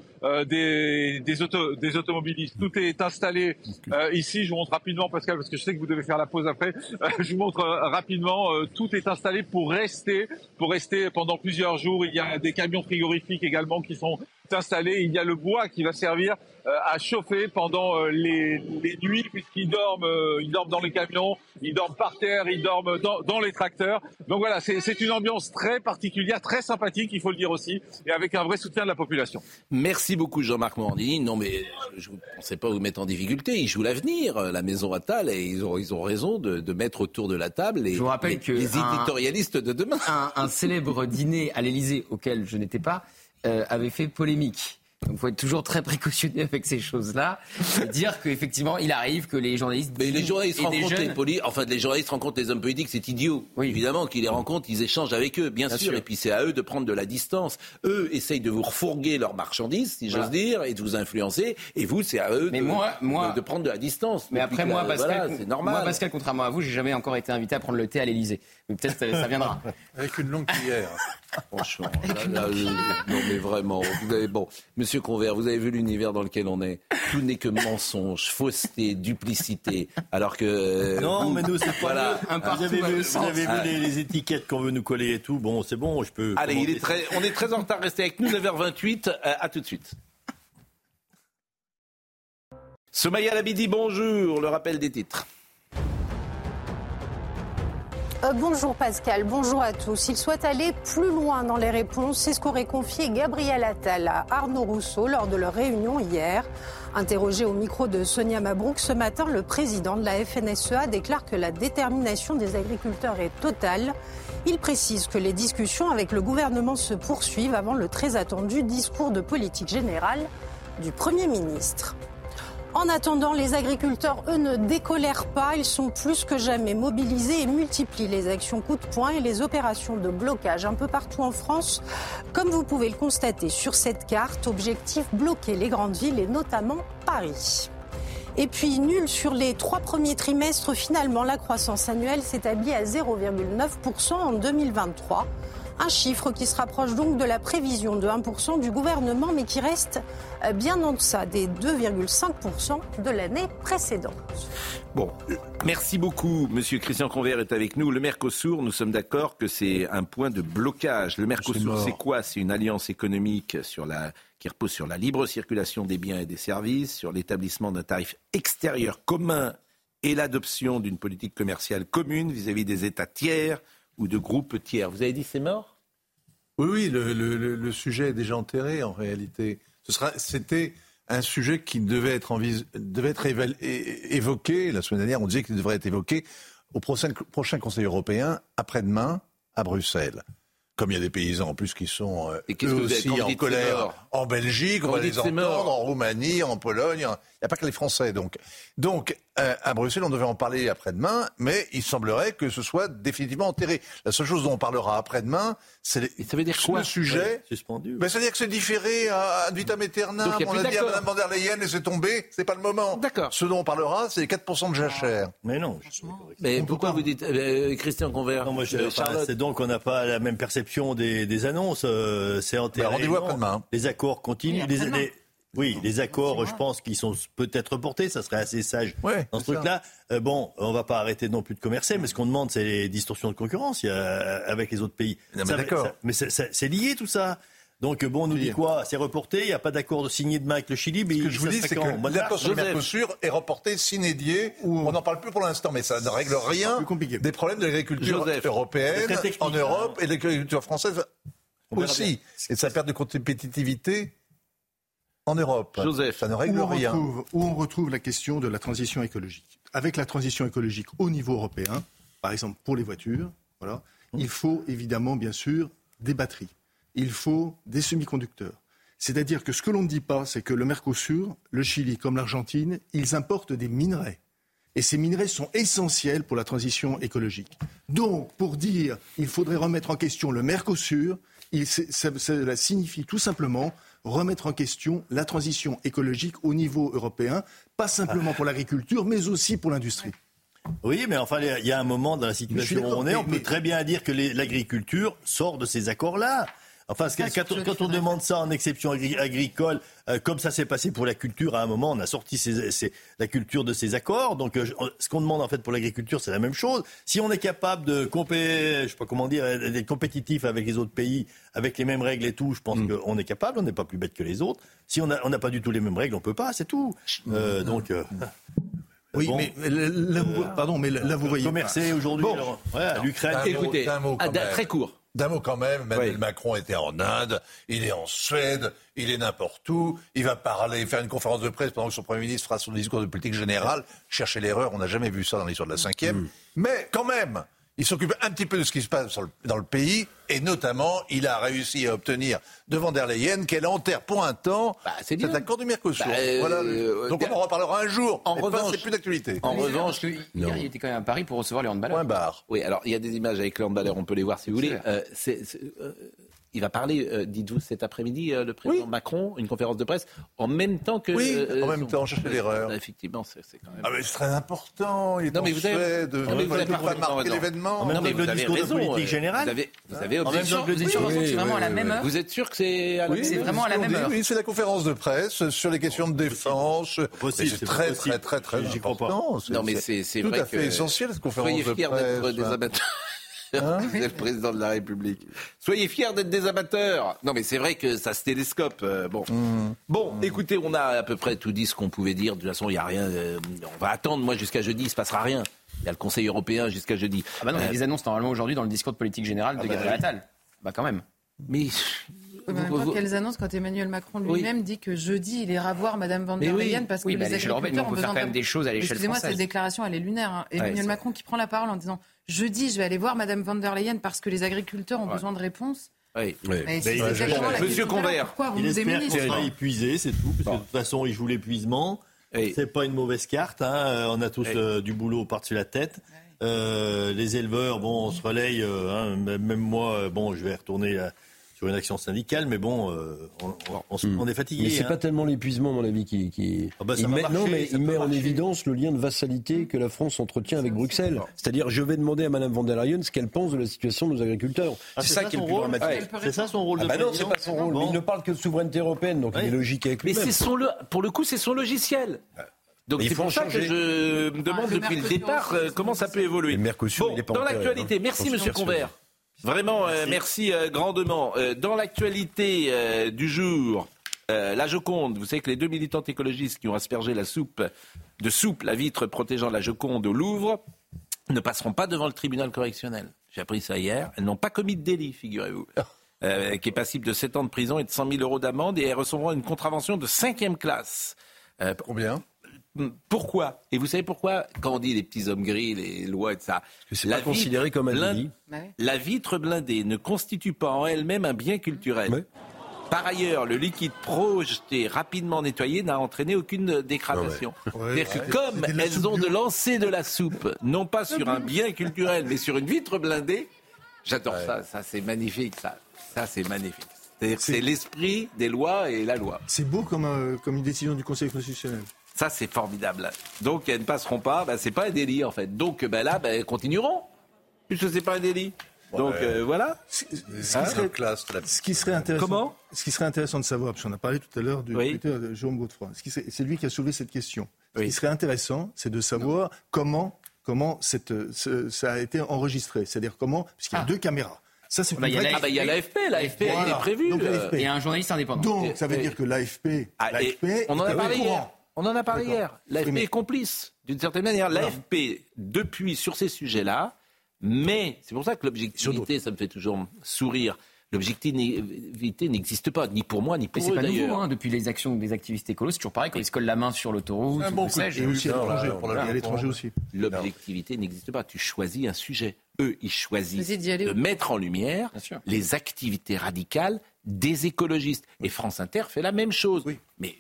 des, des, auto, des, automobilistes. Tout est installé ici. Je vous montre rapidement, Pascal, parce que je sais que vous devez faire la pause après. je vous montre rapidement. tout est installé pour rester, pour rester pendant plusieurs jours. Il y a des camions frigorifiques également qui sont installés. Il y a le bois qui va servir à chauffer pendant les, les nuits puisqu'ils dorment, ils dorment dans les camions, ils dorment par terre, ils dorment dans, dans les tracteurs. Donc voilà, c'est une ambiance très particulière, très sympathique, il faut le dire aussi, et avec un vrai soutien de la population. Merci beaucoup Jean-Marc Morandini. Non mais je ne pensais pas vous mettre en difficulté. Ils jouent l'avenir, la maison Attal, et ils ont, ils ont raison de, de mettre autour de la table les, je vous rappelle que les éditorialistes de demain. Un, un célèbre dîner à l'Elysée auquel je n'étais pas euh, avait fait polémique. Donc il faut être toujours très précautionneux avec ces choses-là. Et dire qu'effectivement, il arrive que les journalistes. Mais les journalistes rencontrent les poli... enfin, les journalistes rencontrent les hommes politiques, c'est idiot. Oui. Évidemment qu'ils les rencontrent, ils échangent avec eux, bien, sûr. Et puis c'est à eux de prendre de la distance. Eux essayent de vous refourguer leurs marchandises, si j'ose dire, et de vous influencer. Et vous, c'est à eux de, moi, moi... de, prendre de la distance. Mais après, moi, Pascal, normal. Moi, Pascal, contrairement à vous, j'ai jamais encore été invité à prendre le thé à l'Elysée. Peut-être ça, ça viendra. avec une longue cuillère. Franchement, non mais vraiment, vous avez bon, Monsieur Convert, vous avez vu l'univers dans lequel on est. Tout n'est que mensonge, fausseté, duplicité. Alors que non, mais nous c'est pas voilà. Un vous avez vu, vous avez vu les, les, étiquettes qu'on veut nous coller et tout. Bon, c'est bon, je peux. Allez, il est très, on est très en retard. Restez avec nous, 9h28. Euh, à tout de suite. Somaya Labidi, bonjour. Le rappel des titres. Euh, bonjour Pascal, bonjour à tous. Il souhaite aller plus loin dans les réponses. C'est ce qu'aurait confié Gabriel Attal à Arnaud Rousseau lors de leur réunion hier. Interrogé au micro de Sonia Mabrouk ce matin, le président de la FNSEA déclare que la détermination des agriculteurs est totale. Il précise que les discussions avec le gouvernement se poursuivent avant le très attendu discours de politique générale du Premier ministre. En attendant, les agriculteurs, eux, ne décolèrent pas. Ils sont plus que jamais mobilisés et multiplient les actions coup de poing et les opérations de blocage un peu partout en France. Comme vous pouvez le constater sur cette carte, objectif bloquer les grandes villes et notamment Paris. Et puis nul sur les trois premiers trimestres, finalement, la croissance annuelle s'établit à 0,9% en 2023. Un chiffre qui se rapproche donc de la prévision de 1% du gouvernement, mais qui reste euh, bien en deçà des 2,5% de l'année précédente. Bon, merci beaucoup. Monsieur Christian Convert est avec nous. Le Mercosur, nous sommes d'accord que c'est un point de blocage. Le Mercosur, c'est quoi? C'est une alliance économique sur la, qui repose sur la libre circulation des biens et des services, sur l'établissement d'un tarif extérieur commun et l'adoption d'une politique commerciale commune vis-à-vis -vis des États tiers ou de groupes tiers. Vous avez dit c'est mort? Oui, oui, le, sujet est déjà enterré en réalité. c'était un sujet qui devait être, devait être évoqué. La semaine dernière, on disait qu'il devrait être évoqué au prochain, prochain Conseil européen, après-demain, à Bruxelles comme il y a des paysans en plus qui sont euh, eux aussi en colère en Belgique, on va les entendre, en Roumanie, en Pologne. Il n'y a pas que les Français. Donc, donc euh, à Bruxelles, on devait en parler après-demain, mais il semblerait que ce soit définitivement enterré. La seule chose dont on parlera après-demain, c'est ça veut dire quoi le sujet. suspendu. Ben, c'est-à-dire que c'est différé à ad vitam aeternam. On a dit à Mme van der Leyen et c'est tombé. C'est pas le moment. D'accord. Ce dont on parlera, c'est les 4% de jachère. Mais non. Mais pourquoi vous dites euh, Christian Convert C'est donc qu'on n'a pas la même perception des, des annonces. Euh, c'est enterré. Ben, rendez-vous après-demain. Les accords continuent. les, oui, les accords, je pense qu'ils sont peut-être reportés, ça serait assez sage dans ce truc-là. Euh, bon, on va pas arrêter non plus de commercer, mais ce qu'on demande, c'est les distorsions de concurrence avec les autres pays. mais d'accord. Mais c'est lié tout ça. Donc bon, on nous dit quoi? C'est reporté, il n'y a pas d'accord de signé demain avec le Chili. Mais ce que je vous dis, c'est que l'accord sur le Mercosur est reporté, sinédié. On n'en parle plus pour l'instant, mais ça ne règle rien des problèmes de l'agriculture européenne en Europe et de l'agriculture française aussi. Et sa perte de compétitivité en Europe. Joseph, ça ne règle où rien. Retrouve, où on retrouve la question de la transition écologique. Avec la transition écologique au niveau européen, par exemple pour les voitures, voilà, il faut évidemment, bien sûr, des batteries. Il faut des semi-conducteurs. C'est-à-dire que ce que l'on ne dit pas, c'est que le Mercosur, le Chili comme l'Argentine, ils importent des minerais. Et ces minerais sont essentiels pour la transition écologique. Donc, pour dire il faudrait remettre en question le Mercosur, il, cela signifie tout simplement remettre en question la transition écologique au niveau européen, pas simplement pour l'agriculture, mais aussi pour l'industrie. Oui, mais enfin, il y a un moment dans la situation où on est, on peut très bien dire que l'agriculture sort de ces accords-là. Enfin, quand, on demande ça en exception agricole, euh, comme ça s'est passé pour la culture, à un moment, on a sorti la culture de ces accords. Donc, euh, ce qu'on demande en fait pour l'agriculture, c'est la même chose. Si on est capable de je sais pas comment dire, d'être compétitif avec les autres pays, avec les mêmes règles et tout, je pense mm. qu'on est capable. On n'est pas plus bête que les autres. Si on n'a pas du tout les mêmes règles, on peut pas. C'est tout. Euh, donc. Oui, mais là, vous, pardon, mais là, vous voyez. Commercer aujourd'hui, l'Ukraine. Écoutez, très court. D'un mot quand même, Emmanuel Macron était en Inde, il est en Suède, il est n'importe où, il va parler, faire une conférence de presse pendant que son Premier ministre fera son discours de politique générale. Chercher l'erreur, on n'a jamais vu ça dans l'histoire de la cinquième. Mm. Mais quand même, il s'occupe un petit peu de ce qui se passe dans le pays, et notamment, il a réussi à obtenir devant der Leyen qu'elle enterre pour un temps bah, cet accord du Mercosur. Bah, euh, Donc on en reparlera un jour. En revanche, c'est plus d'actualité. En revanche, hier, il était quand même à Paris pour recevoir les handballeurs. Point barre. Oui, alors il y a des images avec les handballeurs, on peut les voir si vous voulez. Euh, c'est, euh, il va parler, euh, dites-vous, cet après-midi, euh, le président Macron, une conférence de presse, en même temps que. Oui, euh, en même temps, chercher l'erreur. Effectivement, c'est quand même. Ah, mais c'est très important. Il est non, mais vous avez, de, non, mais vous avez pas marquer l'événement. En même temps le discours de politique générale. Vous avez, vous avez en même temps que le discours c'est vraiment à la même heure. Vous êtes sûr que c'est à la C'est vraiment à la même heure. Oui, c'est la conférence de presse sur les questions de défense. C'est très, très, très, très important. Non, mais c'est vrai. Tout à fait essentiel, cette conférence de presse. Soyez fiers d'être des amateurs. Hein Vous êtes le président de la République. Soyez fiers d'être des amateurs. Non, mais c'est vrai que ça se télescope. Euh, bon, mmh. bon, écoutez, on a à peu près tout dit ce qu'on pouvait dire. De toute façon, il n'y a rien. Euh, on va attendre. Moi, jusqu'à jeudi, il se passera rien. Il y a le Conseil européen jusqu'à jeudi. Ah bah non, il y a euh, des annonces normalement aujourd'hui dans le discours de politique générale de ah bah Gabriel Attal. Bah quand même. Mais oui, quelles annonces quand Emmanuel Macron lui-même dit que jeudi il ira voir Madame Van der Leyen parce que les agriculteurs ont besoin faire quand même des choses à l'échelle Excusez-moi, cette déclaration elle est lunaire. Hein. Emmanuel Macron qui prend la parole en disant jeudi je vais aller voir Madame Van der Leyen parce que les agriculteurs ont besoin de réponses. Oui. Monsieur Convert, pourquoi vous il nous espère sera épuisé, c'est tout. Parce que de toute façon, il joue l'épuisement. C'est pas une mauvaise carte. Hein. On a tous euh, du boulot par-dessus la tête. Euh, les éleveurs, bon, on se relaye. Euh, hein. Même moi, bon, je vais retourner une action syndicale, mais bon, euh, hmm. on, est fatigué. Mais c'est n'est pas tellement l'épuisement, à mon avis, qui, qui... Ah bah, il met, non, mais il met en évidence le lien de vassalité que la France entretient avec Bruxelles. C'est-à-dire, je vais demander à Mme von der Leyen ce qu'elle pense de la situation de nos agriculteurs. Ah, c'est ça, qui est le plus dramatique. c'est ça son rôle ah de bah non, c'est pas son rôle. Mais il ne parle que de souveraineté européenne, donc il est logique avec lui. Mais c'est son, pour le coup, c'est son logiciel. Donc c'est pour ça que je me demande depuis le départ euh, comment ça peut évoluer. Mercosur, bon, dans l'actualité, merci Monsieur Convert. Vraiment, euh, merci, euh, grandement. Euh, dans l'actualité du jour, la Joconde, vous savez que les deux militantes écologistes qui ont aspergé la soupe de soupe, la vitre protégeant la Joconde au Louvre, ne passeront pas devant le tribunal correctionnel. J'ai appris ça hier. Elles n'ont pas commis de délit, figurez-vous. qui est passible de 7 ans de prison et de 100 000 euros d'amende, et elles recevront une contravention de cinquième classe. Combien? Pourquoi? Et vous savez pourquoi? Quand on dit les petits hommes gris, les lois et ça, c'est pas considéré comme un délit. La vitre blindée ne constitue pas en elle-même un bien culturel. Par ailleurs, le liquide projeté rapidement nettoyé n'a entraîné aucune dégradation. C'est-à-dire que comme elles ont de lancer de la soupe, non pas sur un bien culturel, mais sur une vitre blindée, j'adore ça, ça c'est magnifique, ça, ça c'est magnifique. C'est l'esprit des lois et la loi. C'est beau comme, euh, comme une décision du Conseil constitutionnel. Ça, c'est formidable. Donc, elles ne passeront pas. Ben, c'est pas un délit, en fait. Donc, ben, là, ben, continueront. Puisque c'est pas un délit. Donc euh, voilà. Ce, qui serait, classe, ce qui serait intéressant. Comment Ce qui serait intéressant de savoir, parce qu'on a parlé tout à l'heure du oui. de Jérôme Godefroy. C'est lui qui a soulevé cette question. Ce qui serait intéressant, c'est de savoir comment comment cette, ça a été enregistré. C'est-à-dire comment, puisqu'il y a ah. deux caméras. Ça, c'est ah bah, il y a l'AFP, l'AFP a été prévu. Donc, et un journaliste indépendant. Donc, ça veut dire que l'AFP, ah, on en a parlé hier. On en a parlé hier. L'AFP est complice, d'une certaine manière. L'AFP, depuis, sur ces sujets-là, mais c'est pour ça que l'objectivité, ça me fait toujours sourire. L'objectivité n'existe pas, ni pour moi, ni pour eux, d'ailleurs. Hein, depuis les actions des activistes écolos, c'est toujours pareil, quand ils se collent la main sur l'autoroute, bon et aussi à l'étranger aussi. L'objectivité n'existe pas. Tu choisis un sujet. Eux, ils choisissent de mettre en lumière les activités radicales des écologistes. Et France Inter fait la même chose. Mais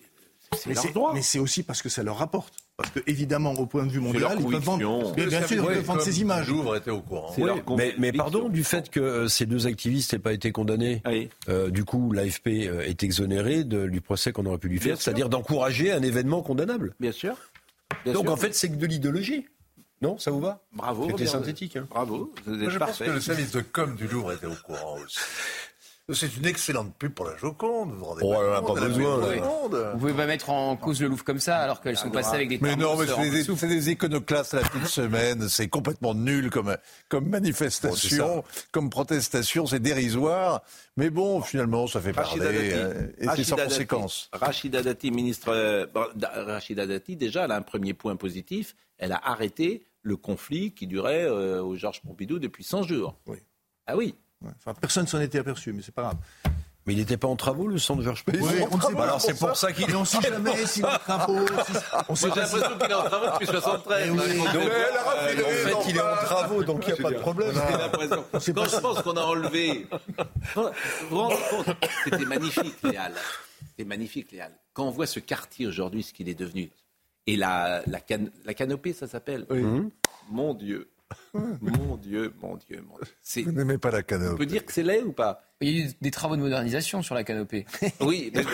mais c'est aussi parce que ça leur rapporte. Parce que, évidemment, au point de vue mondial, ils peuvent vendre, bien sûr, ils peuvent vendre ces images. Louvre était au courant. mais, mais, pardon, du fait que euh, ces deux activistes n'aient pas été condamnés, euh, du coup, l'AFP euh, est exonéré du procès qu'on aurait pu lui faire, c'est-à-dire d'encourager un événement condamnable. Bien sûr. Donc, en fait, c'est que de l'idéologie. Non, ça vous va? Bravo. C'était synthétique. Hein. Bravo. je pense que le service de com du Louvre était au courant aussi. C'est une excellente pub pour la Joconde. Vous rendez oh, pas, pas besoin. Vous pouvez pas mettre en cause le Louvre comme ça alors qu'elles sont passées avec des Mais non, mais c'est des, des, iconoclastes la toute semaine. C'est complètement nul comme, comme manifestation, comme protestation. C'est dérisoire. Mais bon, finalement, ça fait parler. Euh, et c'est sans conséquence. Rachida Dati, ministre. Euh, Rachida Dati, déjà, elle a un premier point positif. Elle a arrêté le conflit qui durait euh, au Georges Pompidou depuis 100 jours. Oui. Ah oui. Enfin, personne s'en était aperçu, mais c'est pas grave. Mais il n'était pas en travaux, le centre Georges Pompidou Oui, on ne sait pas. Alors c'est pour ça qu'il est. On ne sait jamais s'il est en travaux. On J'ai l'impression qu'il est en travaux depuis 73. Oui. Donc, euh, en fait, il est en travaux, donc il n'y a pas de problème. Quand je pense qu'on a enlevé. Vous vous rendez compte C'était magnifique, Léal. C'était magnifique, Léal. Quand on voit ce quartier aujourd'hui, ce qu'il est devenu, et la, la, la canopée, ça s'appelle. Oui. Mon Dieu. Mon Dieu, mon Dieu, mon Dieu. Vous n'aimez pas la canopée. On peut dire que c'est laid ou pas? Il y a eu des travaux de modernisation sur la canopée. oui, mais,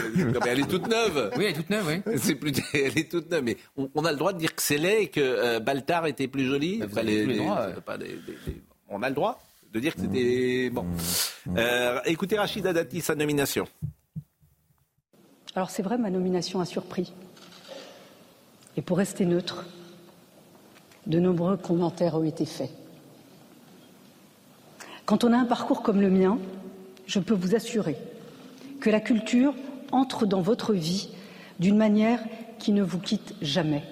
elle est toute neuve. Oui, elle est toute neuve, oui. C'est plus, elle est toute neuve, mais on, a le droit de dire que c'est laid et que euh, Baltar était plus joli. Bah, les, les, droits, on a le droit de dire que c'était bon. Mmh. Euh, écoutez Rachida Dati, sa nomination. Alors c'est vrai, ma nomination a surpris. Et pour rester neutre, de nombreux commentaires ont été faits. Quand on a un parcours comme le mien, je peux vous assurer que la culture entre dans votre vie d'une manière qui ne vous quitte jamais.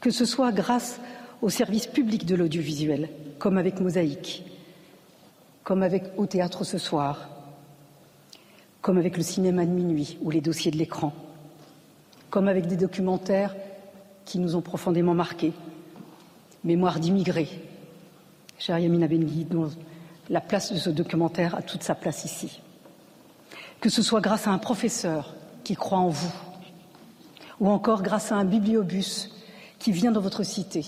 Que ce soit grâce au service public de l'audiovisuel, comme avec Mosaïque, comme avec Au théâtre ce soir, comme avec le cinéma de minuit ou les dossiers de l'écran, comme avec des documentaires qui nous ont profondément marqués. Mémoire d'immigrés, cher Yamina Bengui, dont la place de ce documentaire a toute sa place ici. Que ce soit grâce à un professeur qui croit en vous, ou encore grâce à un bibliobus qui vient dans votre cité,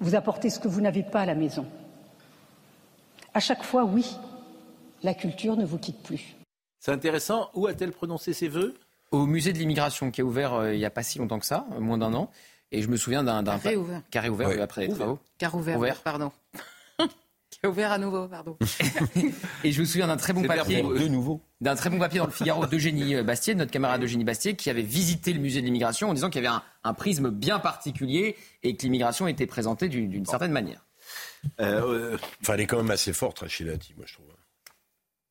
vous apportez ce que vous n'avez pas à la maison. À chaque fois, oui, la culture ne vous quitte plus. C'est intéressant. Où a-t-elle prononcé ses vœux? Au musée de l'immigration qui a ouvert euh, il n'y a pas si longtemps que ça, euh, moins d'un an. Et je me souviens d'un. Carré ouvert. Carré ouvert après les travaux. Carré ouvert, pardon. qui a ouvert à nouveau, pardon. et je me souviens d'un très bon papier. De nouveau. D'un très bon papier dans le Figaro d'Eugénie euh, Bastier, notre camarade Eugénie Bastier, qui avait visité le musée de l'immigration en disant qu'il y avait un, prisme bien particulier et que l'immigration était présentée d'une certaine manière. Euh, enfin, elle est quand même assez forte, Rachida moi je trouve.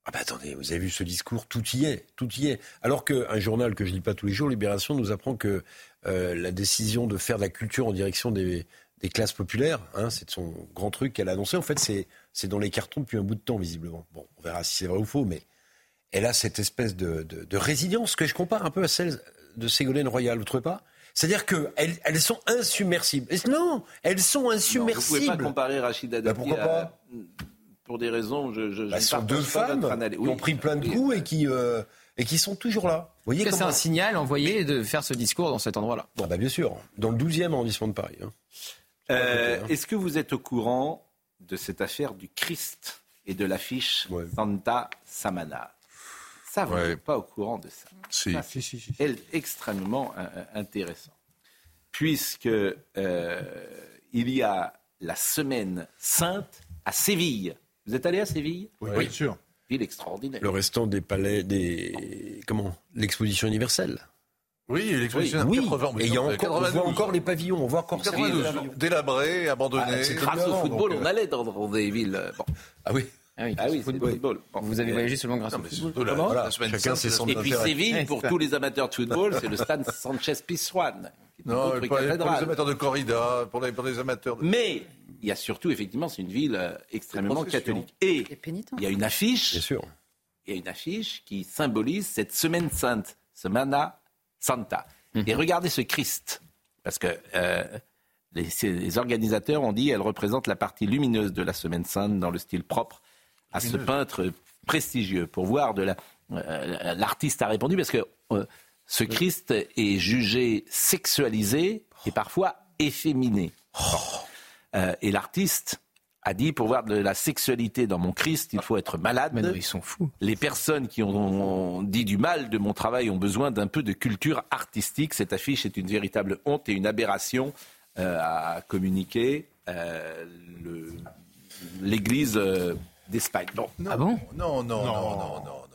Ah bah attendez, vous avez vu ce discours, tout y est, tout y est. Alors qu'un journal que je lis pas tous les jours, Libération, nous apprend que euh, la décision de faire de la culture en direction des, classes populaires, hein, c'est son grand truc qu'elle a annoncé. En fait, c'est dans les cartons depuis un bout de temps, visiblement. Bon, on verra si c'est vrai ou faux, mais elle a cette espèce de, résilience que je compare un peu à celle de Ségolène Royal, vous trouvez pas? C'est-à-dire qu'elles elles sont insubmersibles. Non, elles sont insubmersibles. vous ne pouvez pas comparer Rachida Dati pourquoi pas à pour des raisons. Je, je, bah, sont deux femmes qui ont pris plein de coups et qui. Euh, et qui sont toujours là. Vous voyez c'est un signal envoyé de faire ce discours dans cet endroit-là. Bon, bah bien sûr, dans le 12e arrondissement de Paris. Hein. Euh, est-ce que vous êtes au courant de cette affaire du Christ et de l'affiche Santa Samana? Ça, vous n'êtes pas au courant de ça. Si. si, si, si, extrêmement euh, intéressant. Puisque il y a la semaine sainte à Séville. Vous êtes allé à Séville Oui, bien sûr. Ville extraordinaire. Le restant des palais, des comment L'exposition universelle. Oui, l'exposition oui. 80, et il y a encore, on voit encore les pavillons, on voit encore 92, délabrés, abandonnés. Ah, grâce au football, on allait dans, des villes. Bon. Ah oui. Ah oui, ah oui football. football. Vous avez voyagé seulement grâce au football. voilà, Chacun ses Et puis Séville, pour tous les amateurs de football, c'est le stade Sanchez Pizjuan. Non, pour les, amateurs de corrida, pour les, pour les amateurs. De... Mais il y a surtout, effectivement, c'est une ville euh, extrêmement catholique. Et il y a une affiche. Bien sûr. Il y a une affiche qui symbolise cette semaine sainte, Semana Santa. Mhm. Et regardez ce Christ, parce que euh, les, organisateurs ont dit qu'elle représente la partie lumineuse de la semaine sainte dans le style propre à ce peintre prestigieux. Pour voir de la, euh, l'artiste a répondu parce que ce Christ est jugé sexualisé et parfois efféminé. Euh, et l'artiste a dit pour voir de la sexualité dans mon Christ, il faut être malade. Mais ils sont fous. Les personnes qui ont, dit du mal de mon travail ont besoin d'un peu de culture artistique. Cette affiche est une véritable honte et une aberration euh, à communiquer. Euh, L'Église d'Espagne. Non. Ah bon? Non, non, non, non, non, non.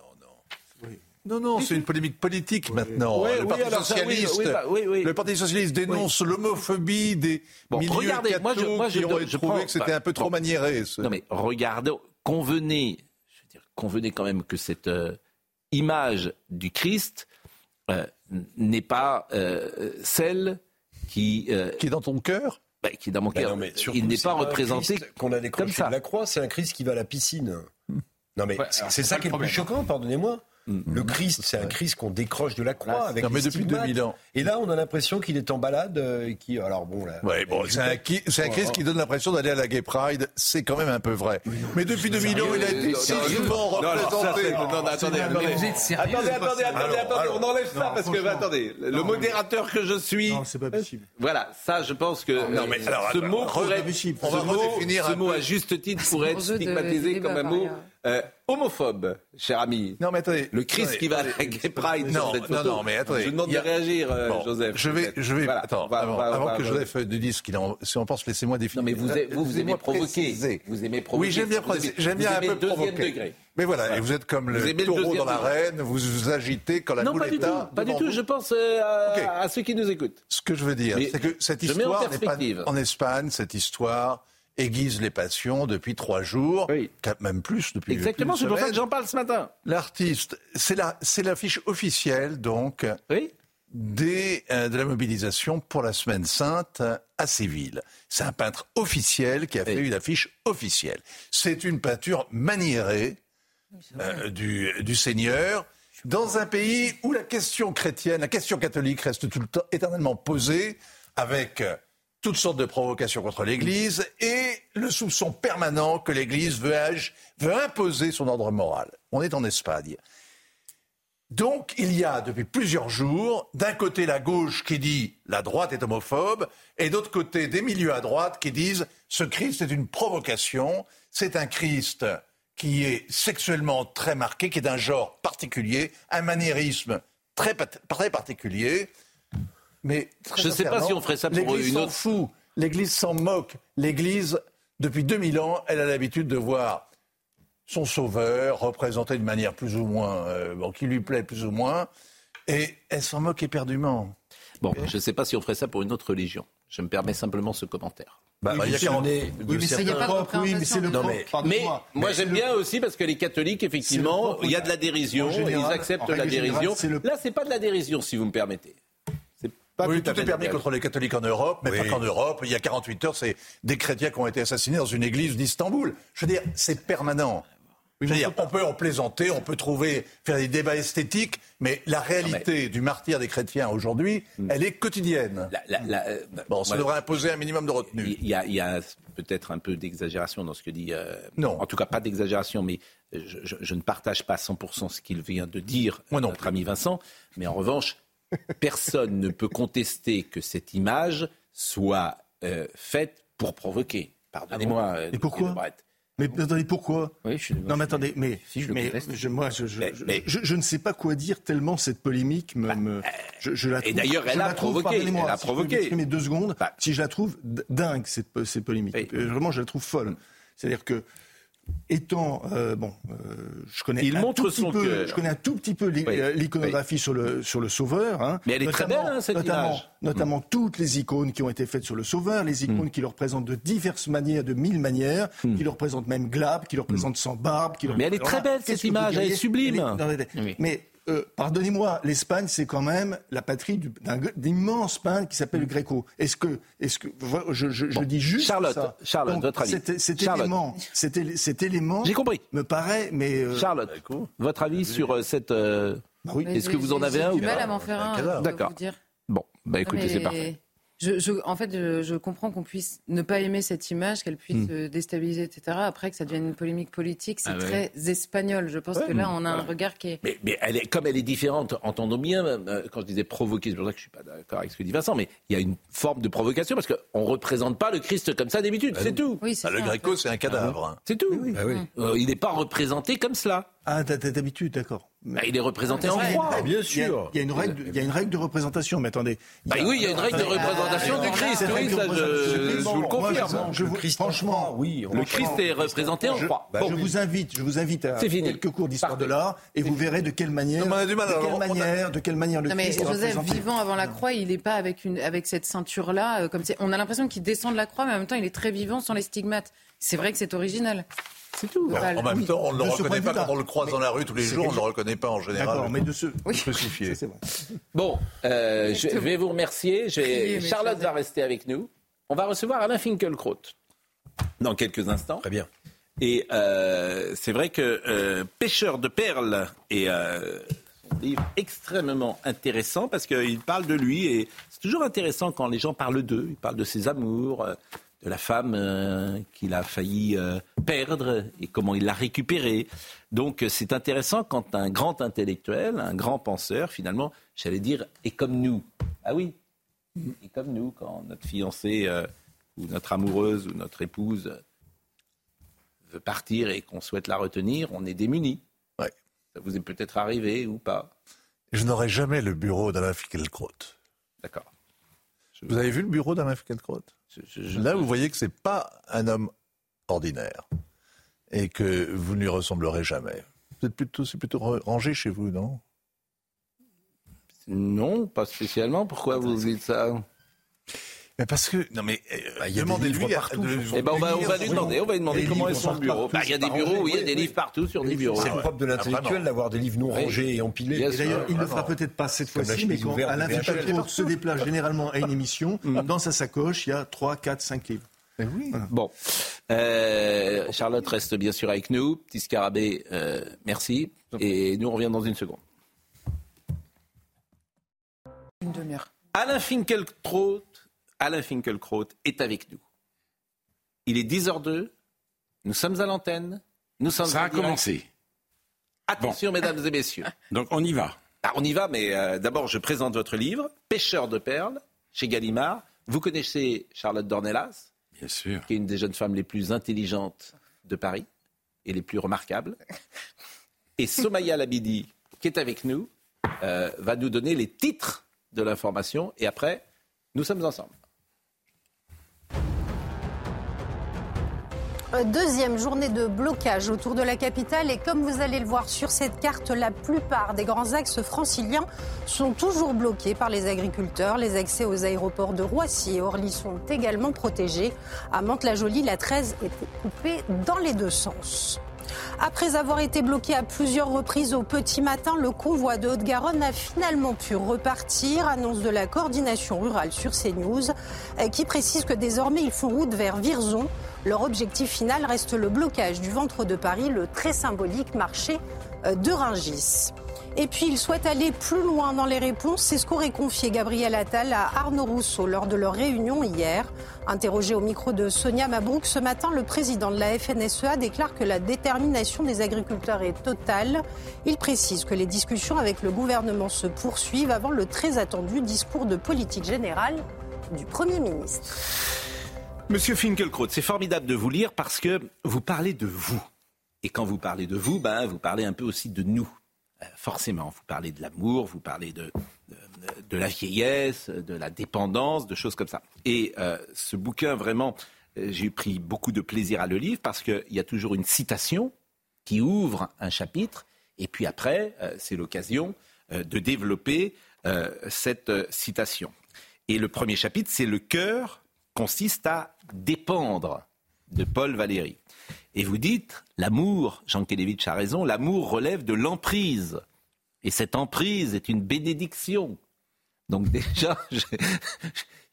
Non, non, c'est une polémique politique maintenant. Le, oui, Parti alors ça, oui, socialiste, oui, bah, oui, oui. le Parti socialiste dénonce l'homophobie des Bon, milieux regardez, cathos moi, je- moi, je qui ont donne- je trouvé prends- que c'était un peu trop bon. maniéré. ce- Non mais regardez, convenez, je veux dire, convenez quand même que cette euh, image du Christ euh, n'est pas euh, celle qui euh, qui est dans ton cœur. bah, qui est dans mon Bah cœur. non, Il n'est pas représenté qu'on a comme décroché ça. de la croix, c'est un Christ qui va à la piscine. Non mais Ouais, c'est- ça qui est le plus choquant, pardonnez-moi. Le Christ, c'est un Christ qu'on décroche de la croix Là, avec Non, mais les depuis stigmates. 2000 ans. Et là, on a l'impression qu'il est en balade, euh, et qui, alors bon, là, Ouais, bon, c'est un, qui- c'est un Christ qui donne l'impression d'aller à la Gay Pride, c'est quand même un peu vrai. Mais depuis 2000 ans, il a été si souvent représenté. Non, non, attendez, attendez. Attendez, attendez, attendez, attendez, on enlève ça parce que, attendez, le modérateur que je suis. Non, c'est pas possible. Voilà, ça, je pense que Non, mais alors, ce mot pourrait, possible. ce mot, à juste titre pourrait être stigmatisé comme un mot. Euh, homophobe, cher ami. Non, mais attendez. Le Christ qui va à la Gay Pride Non, cette non, photo. non, mais attendez. Je vous demande a- de réagir, euh, Bon, Joseph. Je vais, je vais, Voilà, attends, va- avant, on va- on avant va- que Joseph ne dise ce qu'il en, si on pense, laissez-moi définir. Non, mais vous, vous, vous aimez provoquer. préciser. Vous aimez provoquer. Oui, j'aime bien, provoquer. j'aime bien un peu le provoquer. degré. Mais voilà, Voilà. et vous êtes comme Vous le le taureau deuxième dans l'arène, vous vous agitez quand la Non, boule pas du est tout. à Pas du tout. Je pense euh, à, ceux qui nous écoutent. Ce que je veux dire, c'est que cette je histoire n'est pas en Espagne. Cette histoire aiguise les passions depuis trois jours, même plus depuis. Exactement, c'est pour ça que j'en parle ce matin. L'artiste, c'est la, c'est officielle donc des, euh, de la mobilisation pour la Semaine Sainte à Séville. C'est un peintre officiel qui a fait une affiche officielle. C'est une peinture maniérée euh, du, du Seigneur dans un pays où la question chrétienne, la question catholique reste tout le temps éternellement posée avec toutes sortes de provocations contre l'Église et le soupçon permanent que l'Église veut, imposer son ordre moral. On est en Espagne. Donc, il y a depuis plusieurs jours, d'un côté la gauche qui dit la droite est homophobe, et d'autre côté des milieux à droite qui disent ce Christ est une provocation, c'est un Christ qui est sexuellement très marqué, qui est d'un genre particulier, un maniérisme très particulier. Mais Je sais pas si on ferait ça pour l'Église une s'en autre- fout. L'Église s'en moque. L'Église, depuis 2000 ans, elle a l'habitude de voir son sauveur représenté d'une manière plus ou moins, euh, bon, qui lui plaît plus ou moins, et elle s'en moque éperdument. Bon, je ne sais pas si on ferait ça pour une autre religion. Je me permets simplement ce commentaire. Bah, il y a si quarante- on est Oui, de mais pas de propre, oui, mais c'est le Non, propre. mais-. Mais moi Mais j'aime c'est bien le- aussi parce que les catholiques, effectivement, il y a de la dérision, général, ils acceptent en la dérision. c'est le- Là, c'est pas de la dérision, si vous me permettez. Pas oui, tout est permis contre les catholiques en Europe, mais Oui. pas qu'en Europe. Il y a 48 heures, c'est des chrétiens qui ont été assassinés dans une église d'Istanbul. Je veux dire, c'est permanent. Je veux dire, on peut en plaisanter, on peut trouver, faire des débats esthétiques, mais la réalité du martyr des chrétiens aujourd'hui, elle est quotidienne. La- la- la- euh, Bon, ça devrait imposer un minimum de retenue. Il y a, il y a peut-être un peu d'exagération dans ce que dit. euh, Non. En tout cas, pas d'exagération, mais je, je- je ne partage pas 100% ce qu'il vient de dire, Moi non notre ami Vincent. Mais en revanche, personne ne peut contester que cette image soit euh, faite pour provoquer. Pardonnez-moi. euh, Et pourquoi. Mais attendez, pourquoi? Oui, je. Non, mais attendez, mais, Si, je mais je- moi, je, je, Mais- je- je- je ne sais pas quoi dire tellement cette polémique me. me- je, je la et trouve- d'ailleurs, elle je a provoqué, elle a si je provoqué. m'exprimer deux secondes. Bah. Si je la trouve dingue, cette, cette polémique. Oui. Euh, Vraiment, je la trouve folle. C'est-à-dire que. Étant euh, bon, euh, je connais Il un montre tout petit son peu, cœur. je connais un tout petit peu Oui. euh, l'iconographie sur le sur le Sauveur. hein. Mais elle est très Notamment- belle, hein, cette notamment, image. Notamment toutes les icônes qui ont été faites sur le Sauveur, les icônes qui le représentent de diverses manières, de mille manières, qui le représentent même glab, qui le représentent sans barbe. Qui le Mais elle est très belle, cette image, elle est sublime. Mais euh, pardonnez-moi, l'Espagne, c'est quand même la patrie du- d'un d'immenses peintres qui s'appelle le Gréco. Est-ce que, est-ce que, je, je, je dis juste Charlotte, ça. Charlotte, Donc, votre avis. Cet, cet Charlotte. élément, cet, élément J'ai compris. me paraît, mais euh, Charlotte, votre avis sur euh, cette. euh, bah oui. Est-ce que j'ai- vous en j'ai- avez j'ai un ou du mal pas à m'en faire un. D'accord. Bon, bah écoutez, Mais c'est parfait. Je, je- en fait, je, je comprends qu'on puisse ne pas aimer cette image, qu'elle puisse euh, déstabiliser, etc. Après, que ça devienne une polémique politique, c'est Ah ouais. très espagnol. Je pense que là, on a un regard qui est. Mais, mais elle est, comme elle est différente, entendons bien, euh, quand je disais provoquer, c'est pour ça que je suis pas d'accord avec ce que dit Vincent, mais il y a une forme de provocation parce qu'on ne représente pas le Christ comme ça d'habitude, c'est tout. Oui, le ça, en Gréco, c'est un cadavre. C'est tout. Oui. Euh, il n'est pas représenté comme cela. Ah, d'habitude, d'accord. Bah, il est représenté en croix. bien sûr. Il y, a, une règle, il y a une règle de représentation, mais attendez. Bah oui, il y a une règle de représentation du Christ. Oui, ça, je, vous le confirme. je, vous, franchement, oui. Le Christ est représenté en croix. je vous invite, je vous invite à quelques cours d'histoire de l'art et vous verrez de quelle manière, de quelle manière, de quelle manière le non, mais Christ Joseph, vivant avant la croix, il n'est pas avec une, avec cette ceinture là. Euh, comme on a l'impression qu'il descend de la croix, mais en même temps, il est très vivant sans les stigmates. C'est vrai que c'est original. C'est tout. en même temps, on ne le reconnaît pas quand on le croise dans la rue tous les jours, on ne le reconnaît pas en général. D'accord, mais de ce oui. crucifié. Bon, euh, je vais vous remercier. Charlotte va rester avec nous. On va recevoir Alain Finkielkraut dans quelques instants. Très bien. Et euh, c'est vrai que euh, Pêcheur de perles est un livre extrêmement intéressant parce qu'il parle de lui et c'est toujours intéressant quand les gens parlent d'eux. Il parle de ses amours, de la femme euh, qu'il a failli euh, perdre et comment il l'a récupérée. Donc c'est intéressant quand un grand intellectuel, un grand penseur, finalement, j'allais dire, est comme nous. Ah oui, est comme nous quand notre fiancée euh, ou notre amoureuse ou notre épouse veut partir et qu'on souhaite la retenir, on est démuni. Ouais. Ça vous est peut-être arrivé ou pas? Je n'aurai jamais le bureau d'Alain Finkielkraut. D'accord. Vous avez vu le bureau d'Alain Finkielkraut? Là, vous voyez que c'est pas un homme ordinaire et que vous ne lui ressemblerez jamais. Êtes plutôt, c'est plutôt rangé chez vous, non? Non, pas spécialement. Pourquoi vous dites ça? Mais parce que non mais euh, bah, il y a des livres partout. Eh ben on va, on va lui demander, on va lui demander comment est son bureau. Bah, il y a des bureaux, oui, il y a des livres partout sur des bureaux. C'est le propre de l'intellectuel d'avoir des livres non rangés et empilés. Et d'ailleurs, il ne le fera peut-être pas cette fois-ci, mais quand Alain Finkielkraut se déplace généralement à une émission, mm. dans sa sacoche, il y a 3, 4, 5 livres. Oui. Bon. Euh, Charlotte reste bien sûr avec nous. Petit scarabée, euh, merci. Et nous, on revient dans une seconde. Une demi-heure. Alain Finkielkraut Alain Finkielkraut est avec nous. Il est 10h02. Nous sommes à l'antenne. Nous sommes Ça a commencé. Attention, mesdames et messieurs. Donc on y va. Ah, on y va, mais euh, d'abord, je présente votre livre, Pêcheur de perles, chez Gallimard. Vous connaissez Charlotte Dornelas Bien sûr. Qui est une des jeunes femmes les plus intelligentes de Paris et les plus remarquables. Et Somaya Labidi, qui est avec nous, euh, va nous donner les titres de l'information. Et après, nous sommes ensemble. Deuxième journée de blocage autour de la capitale et comme vous allez le voir sur cette carte, la plupart des grands axes franciliens sont toujours bloqués par les agriculteurs. Les accès aux aéroports de Roissy et Orly sont également protégés. À Mantes-la-Jolie, la 13 est coupée dans les deux sens. Après avoir été bloqué à plusieurs reprises au petit matin, le convoi de Haute-Garonne a finalement pu repartir. Annonce de la coordination rurale sur CNews euh, qui précise que désormais ils font route vers Virzon. Leur objectif final reste le blocage du ventre de Paris, le très symbolique marché euh, de Ringis. Et puis, il souhaite aller plus loin dans les réponses. C'est ce qu'aurait confié Gabriel Attal à Arnaud Rousseau lors de leur réunion hier. Interrogé au micro de Sonia Mabrouk ce matin, le président de la FNSEA déclare que la détermination des agriculteurs est totale. Il précise que les discussions avec le gouvernement se poursuivent avant le très attendu discours de politique générale du Premier ministre. Monsieur Finkelkraut, c'est formidable de vous lire parce que vous parlez de vous. Et quand vous parlez de vous, ben, vous parlez un peu aussi de nous. Euh, forcément, vous parlez de l'amour, vous parlez de, de, la vieillesse, de la dépendance, de choses comme ça. Et euh, ce bouquin, vraiment, euh, j'ai pris beaucoup de plaisir à le lire parce qu'il y a toujours une citation qui ouvre un chapitre, et puis après, c'est l'occasion de développer cette citation. Et le premier chapitre, c'est le cœur consiste à dépendre de Paul Valéry. Et vous dites, l'amour, Jean Kelevitch a raison, l'amour relève de l'emprise. Et cette emprise est une bénédiction. Donc déjà, il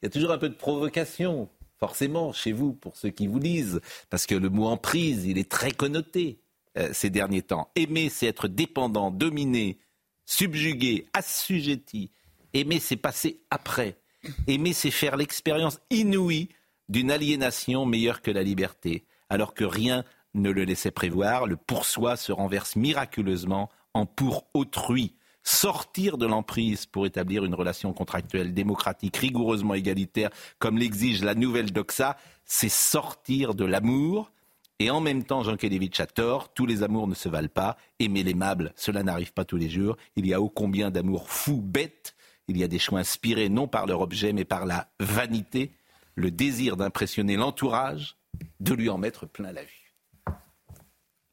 y a toujours un peu de provocation, forcément, chez vous, pour ceux qui vous lisent, parce que le mot emprise, il est très connoté euh, ces derniers temps. Aimer, c'est être dépendant, dominé, subjugué, assujetti. Aimer, c'est passer après. Aimer, c'est faire l'expérience inouïe d'une aliénation meilleure que la liberté alors que rien ne le laissait prévoir, le pour soi se renverse miraculeusement en pour autrui. Sortir de l'emprise pour établir une relation contractuelle démocratique rigoureusement égalitaire, comme l'exige la nouvelle doxa, c'est sortir de l'amour Et en même temps, Jean Kelevitch a tort, tous les amours ne se valent pas. Aimer l'aimable, cela n'arrive pas tous les jours. Il y a ô combien d'amours fous, bêtes. Il y a des choix inspirés non par leur objet, mais par la vanité, le désir d'impressionner l'entourage, de lui en mettre plein la vue.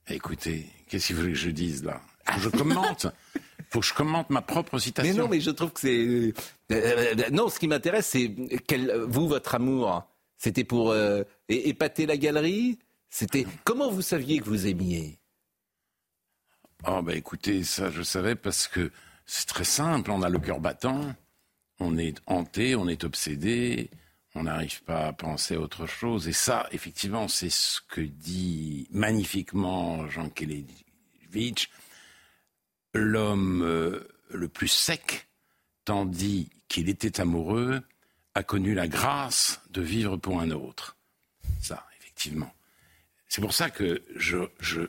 Écoutez, qu'est-ce qu'il veut que je dise là? Je commente. faut que je commente ma propre citation. Mais non, mais je trouve que c'est. Euh, euh, non, ce qui m'intéresse, c'est quel... vous, votre amour, c'était pour euh, épater la galerie? C'était comment vous saviez que vous aimiez? Oh ben écoutez, ça je savais parce que c'est très simple. On a le cœur battant, on est hanté, on est obsédé, on n'arrive pas à penser à autre chose. Et ça, effectivement, c'est ce que dit magnifiquement Jean Kelevitch l'homme euh, le plus sec, tandis qu'il était amoureux, a connu la grâce de vivre pour un autre. Ça, effectivement. C'est pour ça que je, je,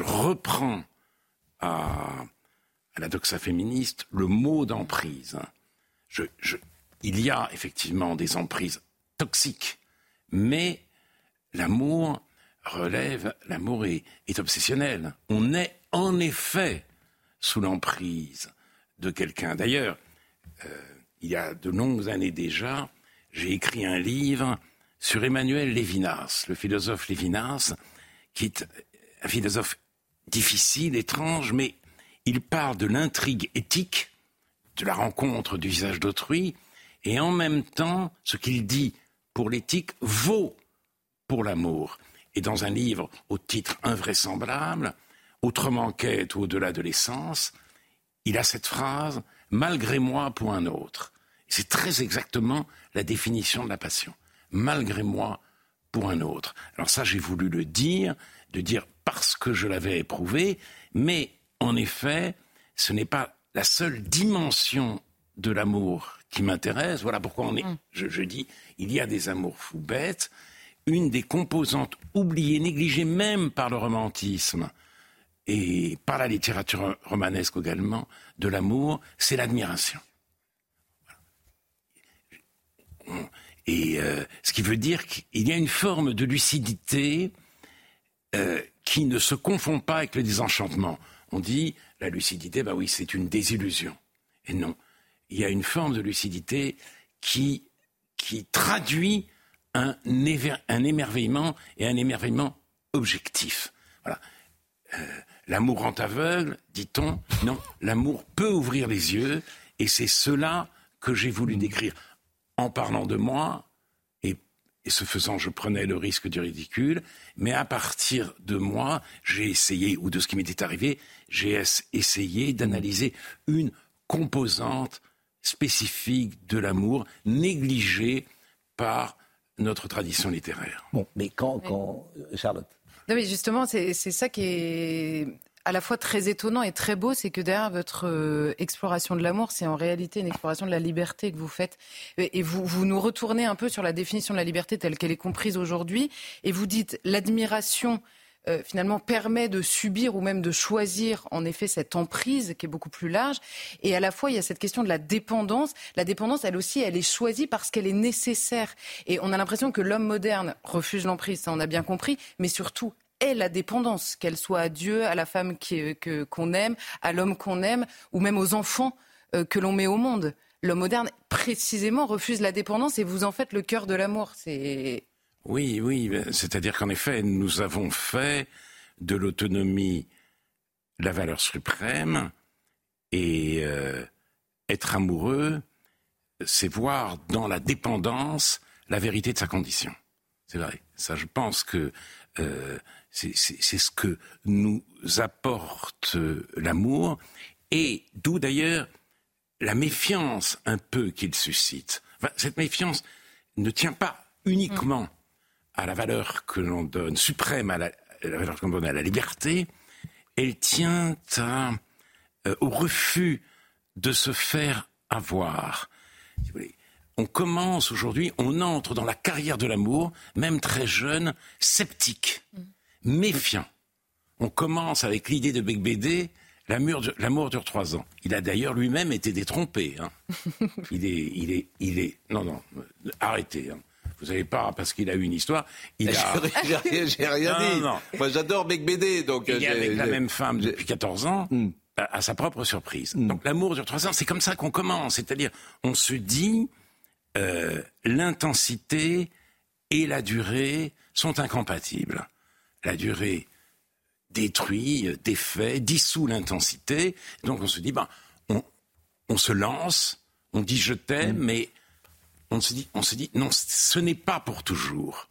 reprends à, la doxa féministe le mot d'emprise. Il y a effectivement des emprises toxiques, mais l'amour relève, l'amour est, obsessionnel. On est en effet sous l'emprise de quelqu'un. D'ailleurs, euh, il y a de longues années déjà, j'ai écrit un livre sur Emmanuel Lévinas, le philosophe Lévinas, qui est un philosophe difficile, étrange, mais il parle de l'intrigue éthique, de la rencontre du visage d'autrui, et en même temps, ce qu'il dit pour l'éthique vaut pour l'amour. Et dans un livre au titre invraisemblable, autrement qu'être au-delà de l'essence, il a cette phrase malgré moi pour un autre. C'est très exactement la définition de la passion. Malgré moi pour un autre. Alors ça, j'ai voulu le dire, de dire parce que je l'avais éprouvé, mais en effet, ce n'est pas la seule dimension de l'amour qui m'intéresse. Voilà pourquoi on est, mm. je, je, dis, il y a des amours fous bêtes. Une des composantes oubliées, négligées même par le romantisme, et par la littérature romanesque également, de l'amour, c'est l'admiration. Et euh, ce qui veut dire qu'il y a une forme de lucidité euh, qui ne se confond pas avec le désenchantement. On dit la lucidité, bah oui, c'est une désillusion. Et non, il y a une forme de lucidité qui, qui traduit un, émerveillement et un émerveillement objectif. Euh, L'amour rend aveugle, dit-on. Non, l'amour peut ouvrir les yeux, et c'est cela que j'ai voulu décrire. En parlant de moi, et, ce faisant, je prenais le risque du ridicule, mais à partir de moi, j'ai essayé, ou de ce qui m'était arrivé, j'ai essayé d'analyser une composante spécifique de l'amour, négligée par notre tradition littéraire. Bon, mais quand, quand Charlotte non, mais justement, c'est ça qui est à la fois très étonnant et très beau, c'est que derrière votre euh, exploration de l'amour, c'est en réalité une exploration de la liberté que vous faites. Et vous, vous nous retournez un peu sur la définition de la liberté telle qu'elle est comprise aujourd'hui, et vous dites l'admiration euh, finalement permet de subir ou même de choisir en effet cette emprise qui est beaucoup plus large. Et à la fois, il y a cette question de la dépendance. La dépendance, elle aussi, elle est choisie parce qu'elle est nécessaire. Et on a l'impression que l'homme moderne refuse l'emprise, ça on a bien compris, mais surtout est la dépendance, qu'elle soit à Dieu, à la femme qu'on aime, à l'homme qu'on aime, ou même aux enfants euh, que l'on met au monde. L'homme moderne, précisément, refuse la dépendance et vous en faites le cœur de l'amour. C'est oui, oui, c'est-à-dire qu'en effet, nous avons fait de l'autonomie la valeur suprême et euh, être amoureux, c'est voir dans la dépendance la vérité de sa condition. C'est vrai. Ça, je pense que euh, c'est ce que nous apporte euh, l'amour et d'où d'ailleurs la méfiance un peu qu'il suscite. cette méfiance ne tient pas uniquement à la valeur que l'on donne, suprême à la, valeur que l'on donne à la liberté, elle tient euh, au refus de se faire avoir. On commence aujourd'hui, on entre dans la carrière de l'amour, même très jeune, sceptique, méfiant. On commence avec l'idée de Bec Bédé, l'amour dure trois ans. Il a d'ailleurs lui-même été détrompé. Hein. il est, il est, il est. Non, non, arrêtez. Hein Vous savez pas, parce qu'il a eu une histoire. Il a... J'ai rien dit. Moi, j'adore Bédé, donc. Il est avec la même femme depuis 14 ans. Hmm. À sa propre surprise. Hmm. Donc l'amour dure trois ans. C'est comme ça qu'on commence. C'est-à-dire, on se dit euh, l'intensité et la durée sont incompatibles. La durée détruit, défait, dissout l'intensité. Donc on se dit, ben, on, on se lance, on dit je t'aime, mm. mais on se, dit, on se dit, non, ce n'est pas pour toujours.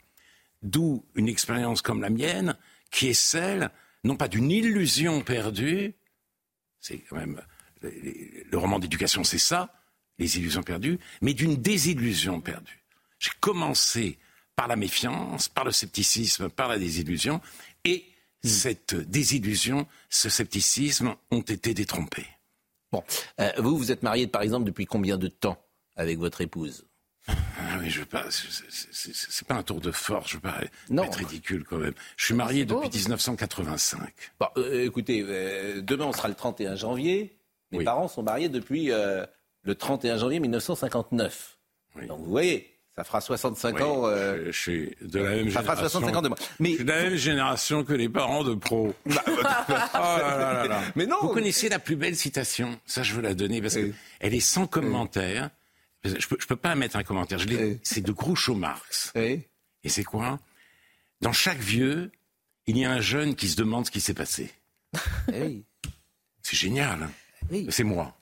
D'où une expérience comme la mienne, qui est celle, non pas d'une illusion perdue, c'est quand même, le roman d'éducation, c'est ça, les illusions perdues, mais d'une désillusion perdue. J'ai commencé par la méfiance, par le scepticisme, par la désillusion, et hmm. cette désillusion, ce scepticisme ont été détrompés. Bon, euh, vous, vous êtes marié par exemple depuis combien de temps avec votre épouse? Ah oui, je veux pas. C'est pas un tour de force. Je veux pas être ridicule quand même. Je suis marié depuis 1985. Bon, euh, écoutez, euh, demain on sera le 31 janvier. Mes parents sont mariés depuis le 31 janvier 1959. Donc vous voyez, ça fera 65 ans. Euh, je, suis de la même ça fera 65 ans de moi. Mais... Je suis de la même génération que les parents de pro. Bah, Mais non. Vous connaissez la plus belle citation Ça, je veux la donner parce qu'elle est sans commentaire. Je peux, je peux pas mettre un commentaire. C'est de Groucho Marx. Et c'est quoi? Dans chaque vieux, il y a un jeune qui se demande ce qui s'est passé. C'est génial. C'est moi.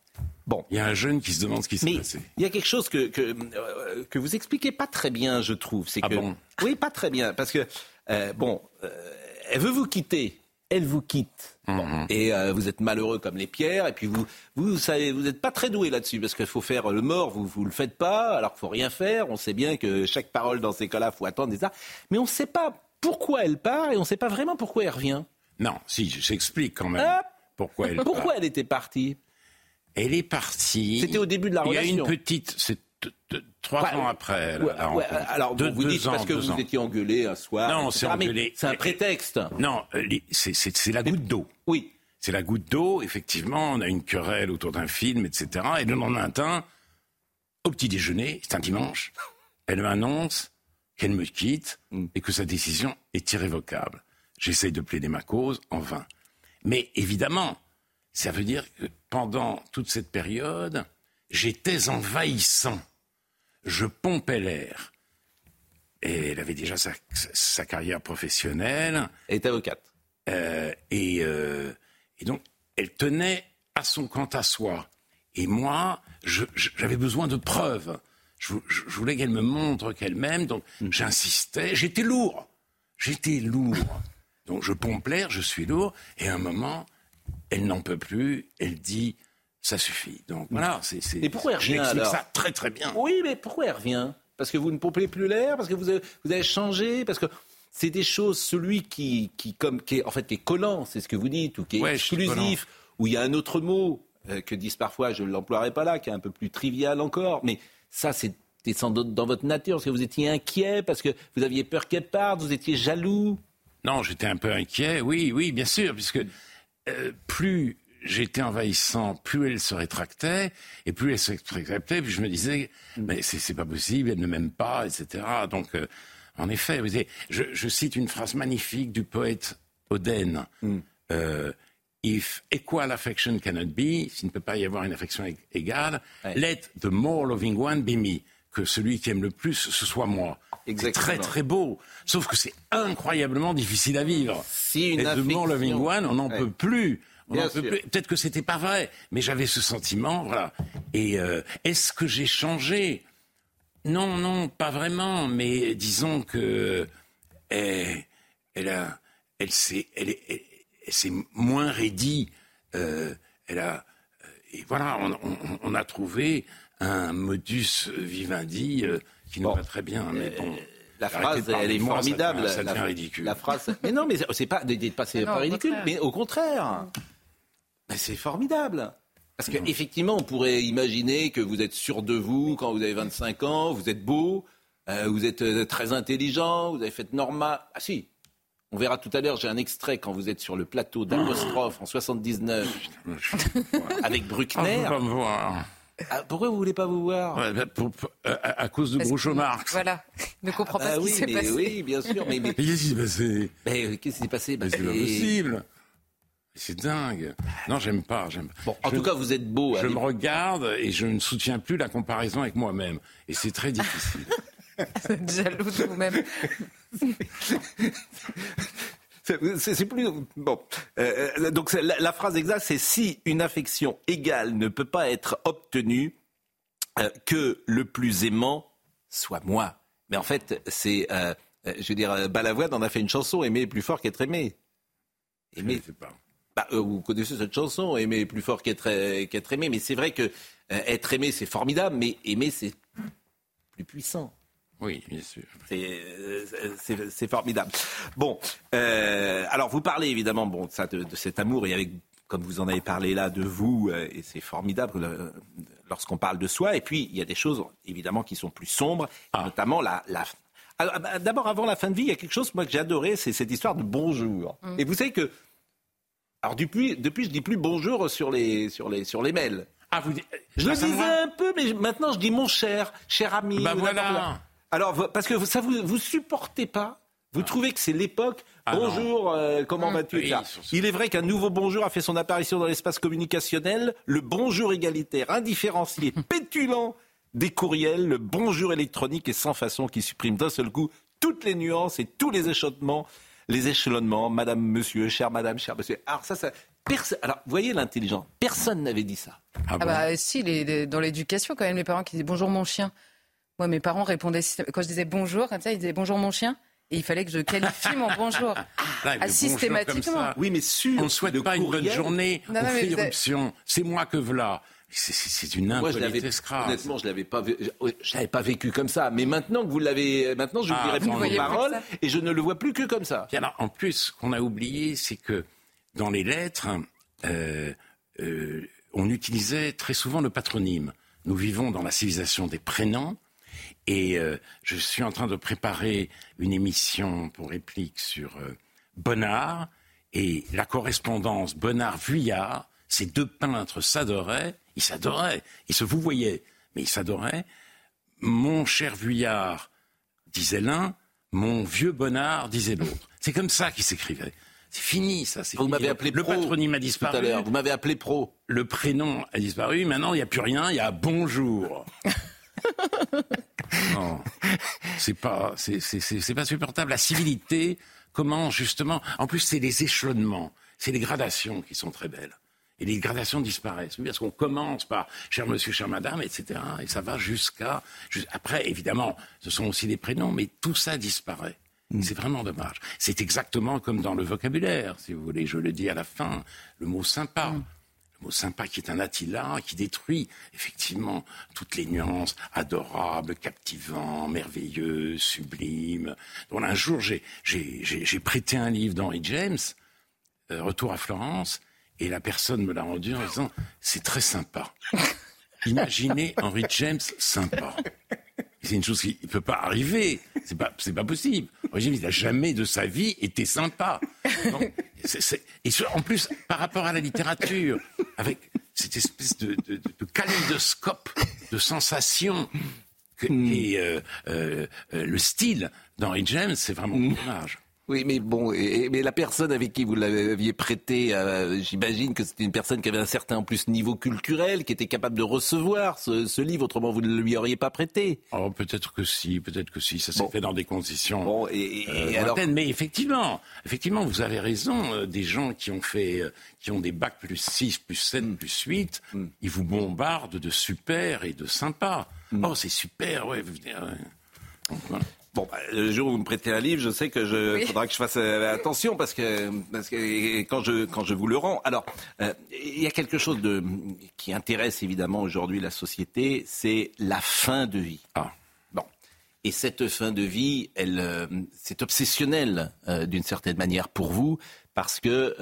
Bon. Il y a un jeune qui se demande ce qui s'est passé. Il y a quelque chose que, que, euh, que, vous expliquez pas très bien, je trouve. C'est ah que, bon? Oui, pas très bien. Parce que, euh, bon, euh, elle veut vous quitter. Elle vous quitte. Mhm. Et vous êtes malheureux comme les pierres. Et puis vous, vous savez, vous n'êtes pas très doué là-dessus parce qu'il faut faire le mort, vous vous le faites pas, alors qu'il faut rien faire. On sait bien que chaque parole dans ces cas-là, faut attendre des ça. Mais on ne sait pas pourquoi elle part et on ne sait pas vraiment pourquoi elle revient. Non, si, j'explique quand même. pourquoi elle Pourquoi elle était partie? Elle est partie. C'était au début de la relation. Il y a une petite. C'est trois ans après. alors, vous dites parce que vous étiez engueulé un soir. Non, c'est engueulé. C'est un prétexte. Non, euh, c'est la goutte d'eau. Oui. C'est la goutte d'eau. Effectivement, on a une querelle autour d'un film, etc. Et le lendemain matin, au petit déjeuner, c'est un dimanche, elle m'annonce qu'elle me quitte mm. et que sa décision est irrévocable. J'essaye de plaider ma cause en vain. Mais évidemment, ça veut dire que pendant toute cette période, j'étais envahissant. Je pompais l'air. Et elle avait déjà sa, carrière professionnelle. Elle est avocate. Euh, euh, et, donc, elle tenait à son quant à soi. Et moi, j'avais besoin de preuves. Je, voulais qu'elle me montre qu'elle m'aime, donc mm. j'insistais. J'étais lourd. J'étais lourd. Donc je pompe l'air, je suis lourd. Et à un moment, elle n'en peut plus, elle dit ça suffit. Donc voilà, c'est. Et pourquoi elle revient alors ça très très bien. Oui, mais pourquoi elle revient? Parce que vous ne pompez plus l'air Parce que vous avez, vous avez changé Parce que c'est des choses, celui qui, qui, comme, qui est, en fait, est collant, c'est ce que vous dites, ou qui est exclusif, où il y a un autre mot euh, que disent parfois, je ne l'emploierai pas là, qui est un peu plus trivial encore, mais ça, c'est sans doute dans votre nature, parce que vous étiez inquiet, parce que vous aviez peur qu'elle parte, vous étiez jaloux. Non, j'étais un peu inquiet, oui, oui, bien sûr, puisque euh, plus j'étais envahissant, plus elle se rétractait, et plus elle se rétractait, plus je me disais, mais c'est pas possible, elle ne m'aime pas, etc. Donc, euh, en effet, vous savez, je, cite une phrase magnifique du poète Oden. Mm. Euh, If equal affection cannot be, s'il ne peut pas y avoir une affection égale, let the more loving one be me. Que celui qui aime le plus, ce soit moi. C'est très très beau. Sauf que c'est incroyablement difficile à vivre. Si une Et Loving One, on n'en peut plus. Peut-être que c'était pas vrai, mais j'avais ce sentiment, voilà. Et euh, est-ce que j'ai changé? Non, non, pas vraiment. Mais disons que elle, elle a, elle s'est, elle, s'est moins raidie. Euh, elle a, et voilà, on, a trouvé un modus vivendi. Euh, qui nous va très bien. Mais bon, euh, la phrase, elle est formidable. Ça, devient, ridicule. La phrase, mais non, mais c'est pas, pas, pas ridicule, mais au contraire, c'est formidable. Parce qu'effectivement, on pourrait imaginer que vous êtes sûr de vous quand vous avez 25 ans, vous êtes beau, euh, vous êtes euh, très intelligent, vous avez fait normal. Ah si, on verra tout à l'heure, j'ai un extrait quand vous êtes sur le plateau d'Apostrophe en 79 avec Bruckner. Ah, Ah, pourquoi vous voulez pas vous voir? Bah, à, cause de Groucho Marx. Voilà, ne comprends pas ah, ce qui s'est passé. Oui, bien sûr. Mais, qu'est-ce qui s'est passé? Qu'est-ce qui s'est passé? C'est pas possible. C'est dingue. Non, j'aime pas. J'aime. Bon, en tout cas, vous êtes beau. Je me regarde et je ne soutiens plus la comparaison avec moi-même. Et c'est très difficile. vous êtes jaloux de vous-même. C'est plus bon. Euh, euh, donc la, phrase exacte, c'est si une affection égale ne peut pas être obtenue, euh, que le plus aimant soit moi. Mais en fait, c'est, je veux dire, Balavoine en a fait une chanson, aimer est plus fort qu'être aimé. Aimer, c'est pas. Bah, vous connaissez cette chanson, aimer est plus fort qu'être aimé. Mais c'est vrai que être aimé, c'est formidable, mais aimer, c'est plus puissant. Oui, bien sûr. C'est formidable. Bon, euh, alors vous parlez évidemment bon, ça, de, cet amour et avec, comme vous en avez parlé là, de vous, euh, et c'est formidable lorsqu'on parle de soi. Et puis, il y a des choses évidemment qui sont plus sombres, ah. notamment la, la ah, bah, D'abord, avant la fin de vie, il y a quelque chose moi que j'ai adoré, c'est cette histoire de bonjour. Mm. Et vous savez que, alors depuis, depuis, je dis plus bonjour sur les, sur les, sur les mails. Ah, vous, je le disais un peu, mais maintenant je dis mon cher, cher ami. Bah voilà. Alors, parce que ça vous, vous supportez pas vous ah. trouvez que c'est l'époque ah Bonjour, euh, comment mmh. vas-tu Il est vrai qu'un nouveau bonjour a fait son apparition dans l'espace communicationnel. Le bonjour égalitaire, indifférencié, pétulant des courriels, le bonjour électronique et sans façon qui supprime d'un seul coup toutes les nuances et tous les échelonnements, les échelonnements, madame, monsieur, cher madame, cher monsieur. Alors ça, ça alors, vous voyez l'intelligent. Personne n'avait dit ça. Ah, ah bah si, les, dans l'éducation quand même, les parents qui disent bonjour mon chien. Moi, mes parents répondaient, quand je disais bonjour, comme ça, ils disaient bonjour mon chien. Et il fallait que je qualifie mon bonjour. Ah, systématiquement. Oui, mais sûr. On ne souhaite pas une bonne journée. on fait irruption. C'est moi que voilà. C'est une impolitesse escrave. Honnêtement, je l'avais pas, je l'avais pas vécu comme ça. Mais maintenant que vous l'avez, maintenant je vous ah, réponds vos paroles et je ne le vois plus que comme ça. alors, en plus, qu'on a oublié, c'est que dans les lettres, euh, euh, on utilisait très souvent le patronyme. Nous vivons dans la civilisation des prénoms et euh, je suis en train de préparer une émission pour réplique sur Bonnard. Et la correspondance Bonnard-Vuillard, ces deux peintres s'adoraient. Ils s'adoraient. Ils se vous voyaient, mais ils s'adoraient. Mon cher Vuillard, disait l'un. Mon vieux Bonnard, disait l'autre. C'est comme ça qu'ils s'écrivaient. C'est fini, ça. Vous m'avez appelé Le patronyme a disparu. Vous m'avez appelé pro. Le prénom a disparu. Maintenant, il n'y a plus rien. Il y a bonjour. non, c'est pas, c'est pas supportable. La civilité comment justement. En plus, c'est les échelonnements, c'est les gradations qui sont très belles. Et les gradations disparaissent. Parce qu'on commence par cher monsieur, chère madame, etc. Et ça va jusqu'à. Après, évidemment, ce sont aussi des prénoms, mais tout ça disparaît. Mm. C'est vraiment dommage. C'est exactement comme dans le vocabulaire, si vous voulez. Je le dis à la fin, le mot sympa. Mm mot sympa qui est un Attila, qui détruit effectivement toutes les nuances adorables, captivants, merveilleux, sublimes. Donc un jour, j'ai prêté un livre d'Henry James, euh, Retour à Florence, et la personne me l'a rendu en disant c'est très sympa. Imaginez Henry James sympa. C'est une chose qui ne peut pas arriver. C'est pas, c'est pas possible. Henry James, il n'a jamais de sa vie été sympa. et en plus, par rapport à la littérature, avec cette espèce de, de, de kaléidoscope de sensations que, hmm. et euh, euh, le style d'Henry James, c'est vraiment hmm. dommage. Oui, mais bon, mais la personne avec qui vous l'aviez prêté, euh, j'imagine que c'était une personne qui avait un certain en plus niveau culturel, qui était capable de recevoir ce, livre, autrement vous ne lui auriez pas prêté. Oh, peut-être que si, peut-être que si, ça s'est fait dans des conditions bon, et, euh, alors... mais effectivement, effectivement, vous avez raison, euh, des gens qui ont fait, qui ont des bacs plus 6, plus 7, mm. plus 8, mm. ils vous bombardent de super et de sympa. Mm. Oh, c'est super, ouais, vous venez... voilà. Bon, bah, le jour où vous me prêtez un livre, je sais que je faudra que je fasse euh, attention parce que parce que quand je quand je vous le rends. Alors, euh, il y a quelque chose de qui intéresse évidemment aujourd'hui la société, c'est la fin de vie. Ah. Bon. Et cette fin de vie, elle, euh, c'est obsessionnel d'une certaine manière pour vous parce que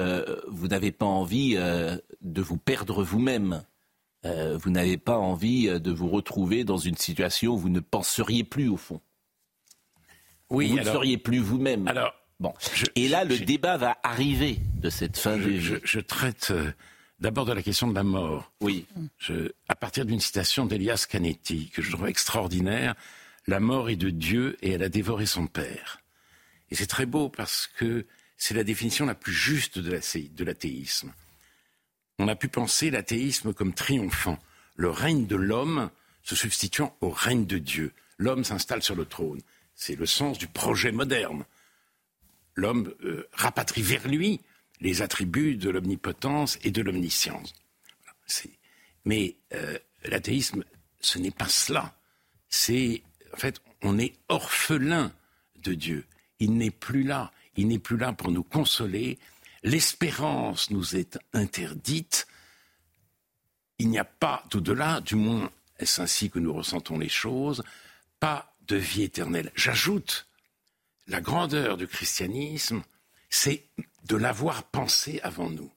vous n'avez pas envie de vous perdre vous-même. vous n'avez pas envie de vous retrouver dans une situation où vous ne penseriez plus au fond. Oui, vous ne seriez plus vous-même. Alors, bon. et là, le débat va arriver de cette fin de vie. Je, traite euh, D'abord de la question de la mort. Oui. à partir d'une citation d'Elias Canetti, que je trouve extraordinaire, la mort est de Dieu et elle a dévoré son Père. Et c'est très beau parce que c'est la définition la plus juste de l'athéisme. On a pu penser l'athéisme comme triomphant, le règne de l'homme se substituant au règne de Dieu. L'homme s'installe sur le trône. C'est le sens du projet moderne. L'homme euh, rapatrie vers lui les attributs de l'omnipotence et de l'omniscience. Mais euh, l'athéisme, ce n'est pas cela. C'est, en fait, on est orphelin de Dieu. Il n'est plus là. Il n'est plus là pour nous consoler. L'espérance nous est interdite. Il n'y a pas d'au-delà, du moins est-ce ainsi que nous ressentons les choses, pas de vie éternelle. J'ajoute, la grandeur du christianisme, c'est de l'avoir pensé avant nous.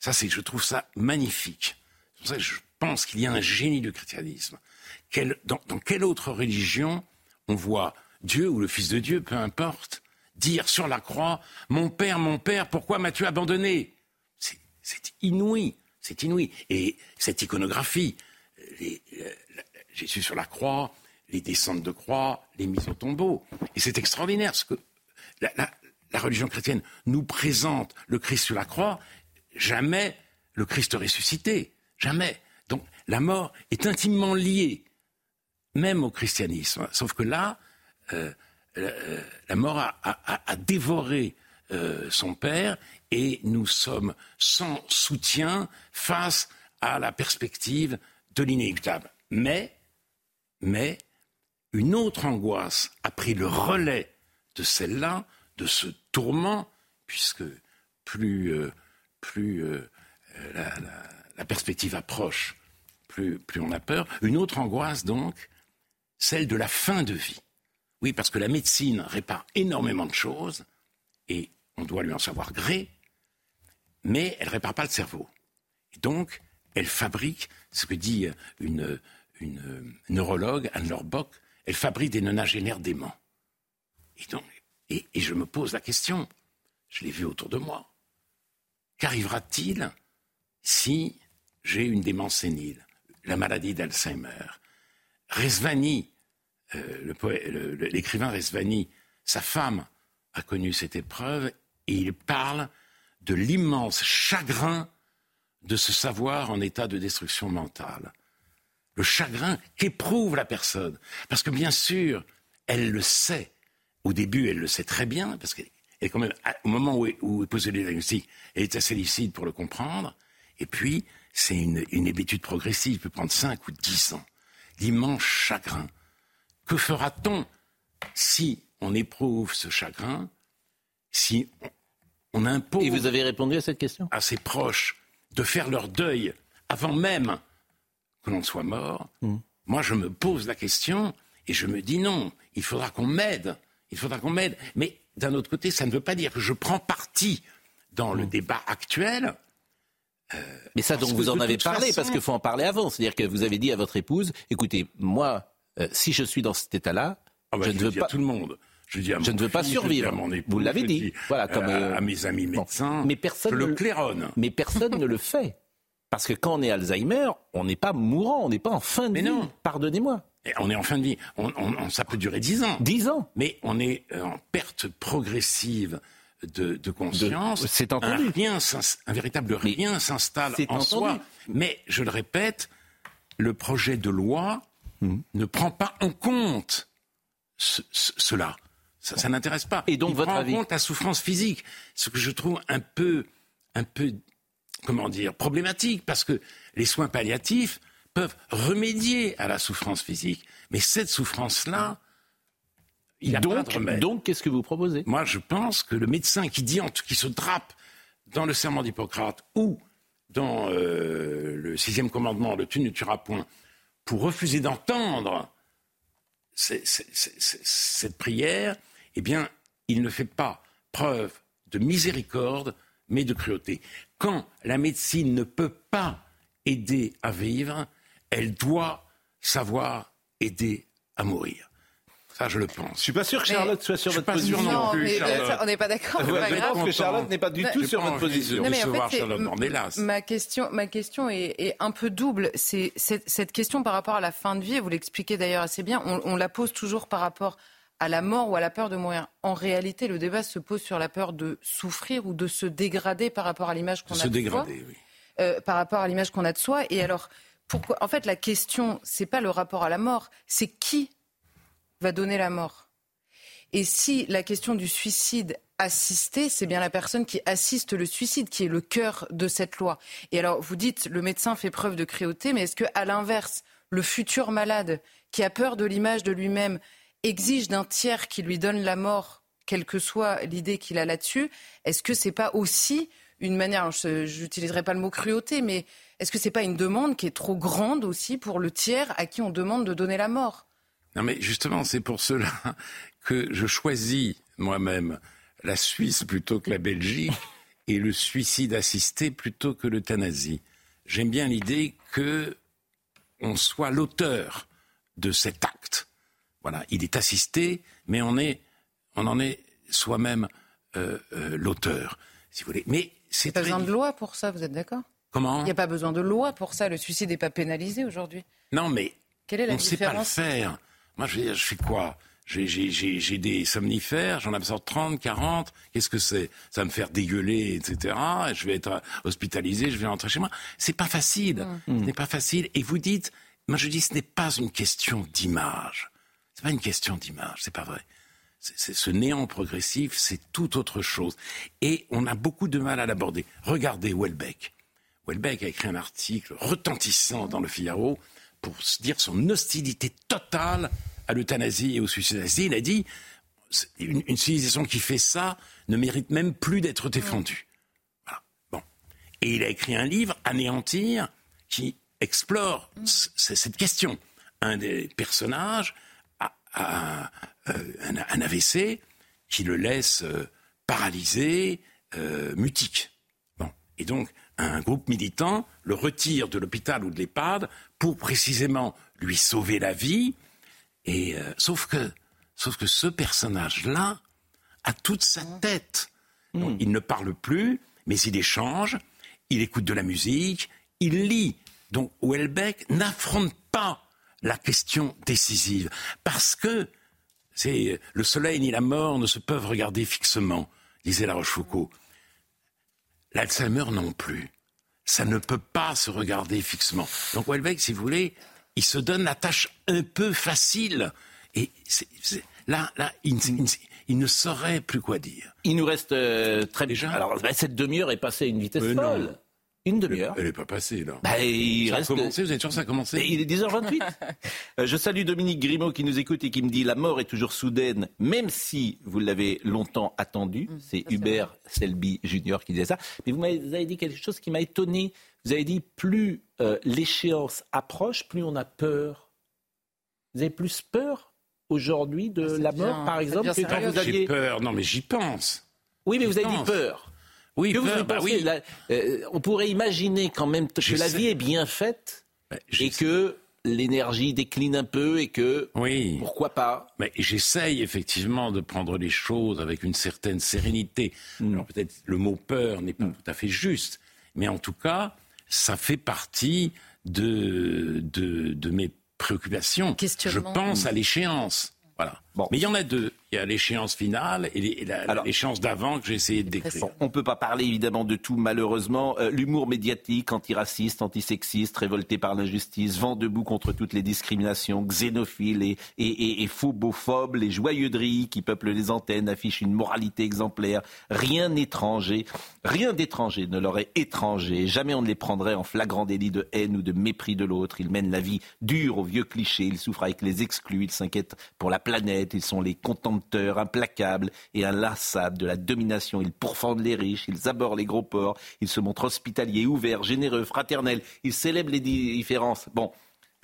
Ça, c'est, je trouve ça magnifique. C'est pour ça que je pense qu'il y a un génie du christianisme. dans, quelle autre religion on voit Dieu ou le Fils de Dieu, peu importe, dire sur la croix Mon Père, mon Père, pourquoi m'as-tu abandonné? C'est inouï, c'est inouï. Et cette iconographie, les, Jésus sur la croix, les descentes de croix, les mises au tombeau. Et c'est extraordinaire, ce que la, religion chrétienne nous présente le Christ sur la croix, jamais le Christ ressuscité. Jamais. Donc la mort est intimement liée, même au christianisme. Sauf que là, euh, la, mort a, dévoré euh, son Père et nous sommes sans soutien face à la perspective de l'inéluctable. Mais, mais, une autre angoisse a pris le relais de celle-là, de ce tourment, puisque plus, euh, euh, la, perspective approche, plus, on a peur. Une autre angoisse, donc, celle de la fin de vie. Oui, parce que la médecine répare énormément de choses, et on doit lui en savoir gré, mais elle ne répare pas le cerveau. Et donc, elle fabrique, ce que dit une, une neurologue, Anne Lorbock, elle fabrique des nonagénaires déments. Et donc, et, je me pose la question, je l'ai vu autour de moi, qu'arrivera-t-il si j'ai une démence sénile, la maladie d'Alzheimer? Resvani, euh, l'écrivain Resvani, sa femme a connu cette épreuve et il parle de l'immense chagrin de se savoir en état de destruction mentale. Le chagrin qu'éprouve la personne. Parce que bien sûr, elle le sait, au début, elle le sait très bien, parce qu'elle est quand même, au moment où, où elle pose le diagnostic, elle est assez lucide pour le comprendre. Et puis, c'est une, une hébétude progressive, il peut prendre 5 ou 10 ans. L'immense chagrin. Que fera-t-on si on éprouve ce chagrin, si on, impose. Et vous avez répondu à cette question? À ses proches de faire leur deuil avant même que l'on soit mort. Hmm. Moi, je me pose la question et je me dis non, il faudra qu'on m'aide il faudra qu'on m'aide. Mais d'un autre côté, ça ne veut pas dire que je prends parti dans le mm. débat actuel. Euh, mais ça, donc, vous en avez parlé, parce qu'il faut en parler avant. C'est-à-dire que vous avez dit à votre épouse, écoutez, moi, euh, si je suis dans cet état-là, ah bah, je, ne veux pas... à tout le monde. Je, dis à je ne veux pas survivre. vous l'avez dit. voilà, comme euh, à, mes amis médecins. Mais personne le claironne. Mais personne ne le fait. Parce que quand on est Alzheimer, on n'est pas mourant, on n'est pas en fin de mais vie. Non. Pardonnez-moi on est en fin de vie. On, ça peut durer dix ans. Dix ans. Mais on est euh, en perte progressive de, conscience. C'est entendu. Un, véritable rien s'installe en soi. Mais je le répète, le projet de loi hmm. ne prend pas en compte cela. Ça, n'intéresse pas. Et donc Il votre prend en compte la souffrance physique, ce que je trouve un peu, un peu, comment dire, problématique, parce que les soins palliatifs peuvent remédier à la souffrance physique. Mais cette souffrance-là, il a donc, pas de Donc, qu'est-ce que vous proposez? Moi, je pense que le médecin qui dit, qui se drape dans le serment d'Hippocrate ou dans euh, le sixième commandement, le tu ne tueras point, pour refuser d'entendre cette prière, eh bien, il ne fait pas preuve de miséricorde, mais de cruauté. Quand la médecine ne peut pas aider à vivre, elle doit savoir aider à mourir. Ça, je le pense. Je suis pas sûr que Charlotte soit sur votre position. Non, mais on n'est pas d'accord. Je pense que Charlotte n'est pas du tout sur votre position. Non, mais en fait, ma question, ma question est, est un peu double. C'est cette question par rapport à la fin de vie. Et vous l'expliquez d'ailleurs assez bien. On, on la pose toujours par rapport à la mort ou à la peur de mourir. En réalité, le débat se pose sur la peur de souffrir ou de se dégrader par rapport à l'image qu'on a se de dégrader, soi. Oui. Euh, par rapport à l'image qu'on a de soi. Et alors, pourquoi En fait, la question, c'est pas le rapport à la mort, c'est qui va donner la mort. Et si la question du suicide assisté, c'est bien la personne qui assiste le suicide qui est le cœur de cette loi. Et alors, vous dites, le médecin fait preuve de cruauté, mais est-ce que, à l'inverse, le futur malade qui a peur de l'image de lui-même exige d'un tiers qui lui donne la mort, quelle que soit l'idée qu'il a là-dessus, est-ce que c'est pas aussi une manière, je n'utiliserai pas le mot cruauté, mais est-ce que c'est pas une demande qui est trop grande aussi pour le tiers à qui on demande de donner la mort? Non, mais justement, c'est pour cela que je choisis moi-même la Suisse plutôt que la Belgique et le suicide assisté plutôt que l'euthanasie. J'aime bien l'idée que on soit l'auteur de cet acte. Voilà, il est assisté, mais on est, on en est soi-même euh, euh, l'auteur, si vous voulez. Mais c'est pas besoin de loi pour ça, vous êtes d'accord? Comment? Il n'y a pas besoin de loi pour ça. Le suicide n'est pas pénalisé aujourd'hui. Non, mais Quelle est la on ne sait pas le faire. Moi, je, je fais quoi? J'ai, des somnifères, j'en absorbe 30, 40. Qu'est-ce que c'est? Ça va me faire dégueuler, etc. Je vais être hospitalisé, je vais rentrer chez moi. C'est pas facile. Mm. Ce n'est pas facile. Et vous dites, moi je dis, ce n'est pas une question d'image. C'est pas une question d'image. C'est pas vrai. C'est, ce néant progressif, c'est tout autre chose. Et on a beaucoup de mal à l'aborder. Regardez Welbeck. Welbeck a écrit un article retentissant dans le Figaro pour dire son hostilité totale à l'euthanasie et au suicide. Il a dit une, une, civilisation qui fait ça ne mérite même plus d'être défendue. Voilà. Bon. Et il a écrit un livre, Anéantir, qui explore cette question. Un des personnages a un, un, AVC qui le laisse euh, paralysé, euh, mutique. Bon. Et donc, un groupe militant le retire de l'hôpital ou de l'EHPAD pour précisément lui sauver la vie. Et euh, sauf que, sauf que ce personnage-là a toute sa tête. Donc, il ne parle plus, mais il échange, il écoute de la musique, il lit. Donc Houellebecq n'affronte pas la question décisive parce que c'est le soleil ni la mort ne se peuvent regarder fixement, disait La Rochefoucauld. L'Alzheimer non plus. Ça ne peut pas se regarder fixement. Donc Houellebecq, si vous voulez, il se donne la tâche un peu facile. Et là, là, il, il, il, ne saurait plus quoi dire. Il nous reste euh, très déjà. Alors bah, cette demi-heure est passée à une vitesse Mais folle. non. Une demi-heure. Elle n'est pas passée, là. Bah, il ça reste... a commencé, vous êtes sûr que ça a commencé Il est 10h28. Euh, Je salue Dominique Grimaud qui nous écoute et qui me dit la mort est toujours soudaine, même si vous l'avez longtemps attendue. Mmh, c'est Hubert Selby Junior qui disait ça. Mais vous avez dit quelque chose qui m'a étonné. Vous avez dit plus euh, l'échéance approche, plus on a peur. Vous avez plus peur aujourd'hui de la mort, bien- par exemple, que quand vous aviez. J'ai peur, non mais j'y pense. Oui, mais vous avez dit peur. Oui, que peur, bah pensez oui. La- euh, on pourrait imaginer quand même que Je la sais. vie est bien faite je et que l'énergie décline un peu et que Oui. pourquoi pas Mais j'essaye effectivement de prendre les choses avec une certaine sérénité. Mm. Alors peut-être le mot peur n'est pas tout à fait juste, mais en tout cas, ça fait partie de, de, de mes préoccupations. Je pense à l'échéance. Voilà. Mais il y en a deux. Il y a l'échéance finale et l'échéance d'avant que j'ai essayé de décrire. Bon, on ne peut pas parler évidemment de tout malheureusement. Euh, L'humour médiatique, antiraciste, antisexiste, révolté par l'injustice, vent debout contre toutes les discriminations, xénophile et, et, et, et phobophobe, les joyeuderies qui peuplent les antennes affichent une moralité exemplaire. Rien d'étranger, rien d'étranger ne leur est étranger. Jamais on ne les prendrait en flagrant délit de haine ou de mépris de l'autre. Ils mènent la vie dure aux vieux clichés. Ils souffrent avec les exclus. Ils s'inquiètent pour la planète. Ils sont les implacables et inlassables de la domination. Ils pourfendent les riches, ils abordent les gros ports, ils se montrent hospitaliers, ouverts, généreux, fraternels. Ils célèbrent les différences. Bon.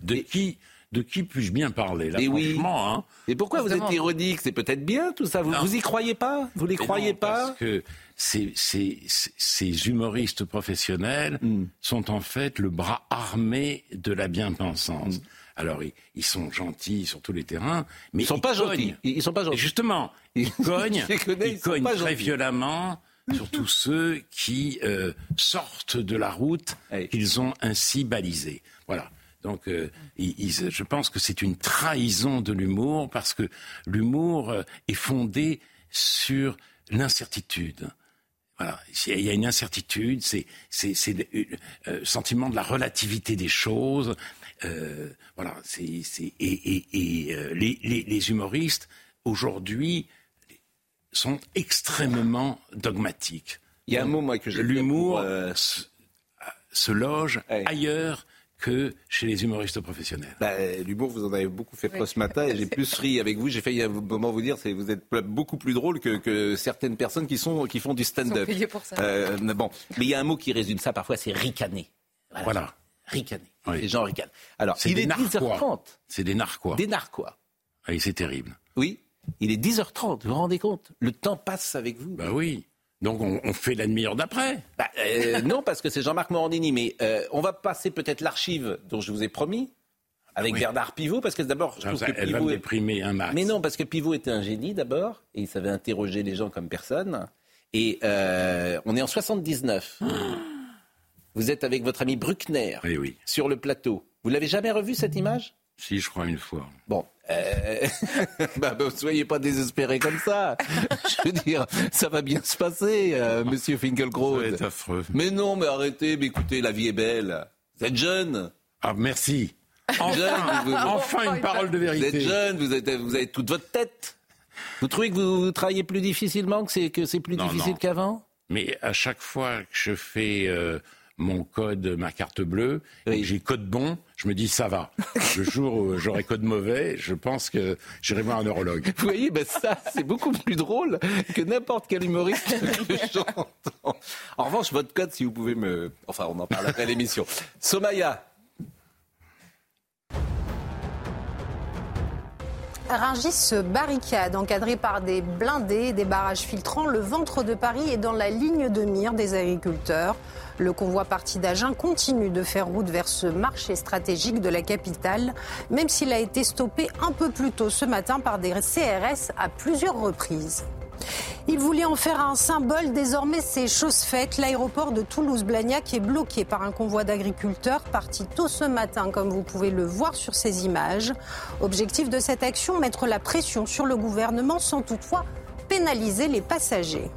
De qui, de qui puis-je bien parler là Et oui. franchement, hein? Et pourquoi vous êtes ironique? C'est peut-être bien tout ça. Vous, Non. vous y croyez pas? Vous les Mais croyez non, pas? Parce que ces, ces, ces- ces humoristes professionnels Hmm. sont en fait le bras armé de la bien-pensance. Alors, ils, sont gentils sur tous les terrains, mais ils sont pas gentils. Ils sont pas gentils. justement, ils cognent, ils, cognent très violemment sur tous ceux qui euh, sortent de la route qu'ils ont ainsi balisée. Voilà. Donc, euh, je pense que c'est une trahison de l'humour parce que l'humour euh, est fondé sur l'incertitude. Voilà, il y a une incertitude, c'est le sentiment de la relativité des choses. Voilà, c'est et, les, les, humoristes aujourd'hui sont extrêmement dogmatiques. Il y a un mot moi que l'humour euh, se, loge ailleurs que chez les humoristes professionnels. Bah, l'humour, vous en avez beaucoup fait preuve ce matin et j'ai plus ri avec vous. J'ai failli à un moment vous dire, vous êtes beaucoup plus drôle que, certaines personnes qui, sont, qui font du stand-up. Euh, bon, mais il y a un mot qui résume ça parfois, c'est ricaner. Voilà. Ricaner. Les gens ricanent. Alors, il est 10h30. C'est des narquois. Des narquois. Oui, c'est terrible. Oui, il est 10h30, vous vous rendez compte? Le temps passe avec vous. Bah oui. Donc on, fait la demi-heure d'après bah, euh, Non, parce que c'est Jean-Marc Morandini. Mais euh, on va passer peut-être l'archive dont je vous ai promis avec Bernard Pivot, parce que d'abord, je trouve que elle Pivot... va déprimer un max. Mais non, parce que Pivot était un génie d'abord, et il savait interroger les gens comme personne. Et euh, on est en 79. Vous êtes avec votre ami Bruckner oui, oui. sur le plateau. Vous l'avez jamais revu cette image? Si, je crois une fois. Bon, euh... bah, bah, soyez pas désespérés comme ça. Je veux dire, ça va bien se passer, euh, Monsieur Finkelkraut. Ça va être affreux. Mais non, mais arrêtez, mais écoutez, la vie est belle. Vous êtes jeune. Ah, merci. Enfin, une parole de vérité. Vous êtes jeune, vous, êtes, vous avez toute votre tête. Vous trouvez que vous, travaillez plus difficilement, que c'est, que c'est plus difficile qu'avant? Mais à chaque fois que je fais euh, mon code, ma carte bleue, et j'ai code bon, je me dis ça va. Le jour où j'aurai code mauvais, je pense que j'irai voir un neurologue. Vous voyez, ben ça, c'est beaucoup plus drôle que n'importe quel humoriste que j'entends. En revanche, votre code, si vous pouvez me... Enfin, on en parle après l'émission. Somaya, Rungis se barricade, encadré par des blindés, des barrages filtrants. Le ventre de Paris est dans la ligne de mire des agriculteurs. Le convoi parti d'Agen continue de faire route vers ce marché stratégique de la capitale, même s'il a été stoppé un peu plus tôt ce matin par des CRS à plusieurs reprises. Il voulait en faire un symbole. Désormais, c'est chose faite. L'aéroport de Toulouse-Blagnac est bloqué par un convoi d'agriculteurs parti tôt ce matin, comme vous pouvez le voir sur ces images. Objectif de cette action, mettre la pression sur le gouvernement sans toutefois pénaliser les passagers.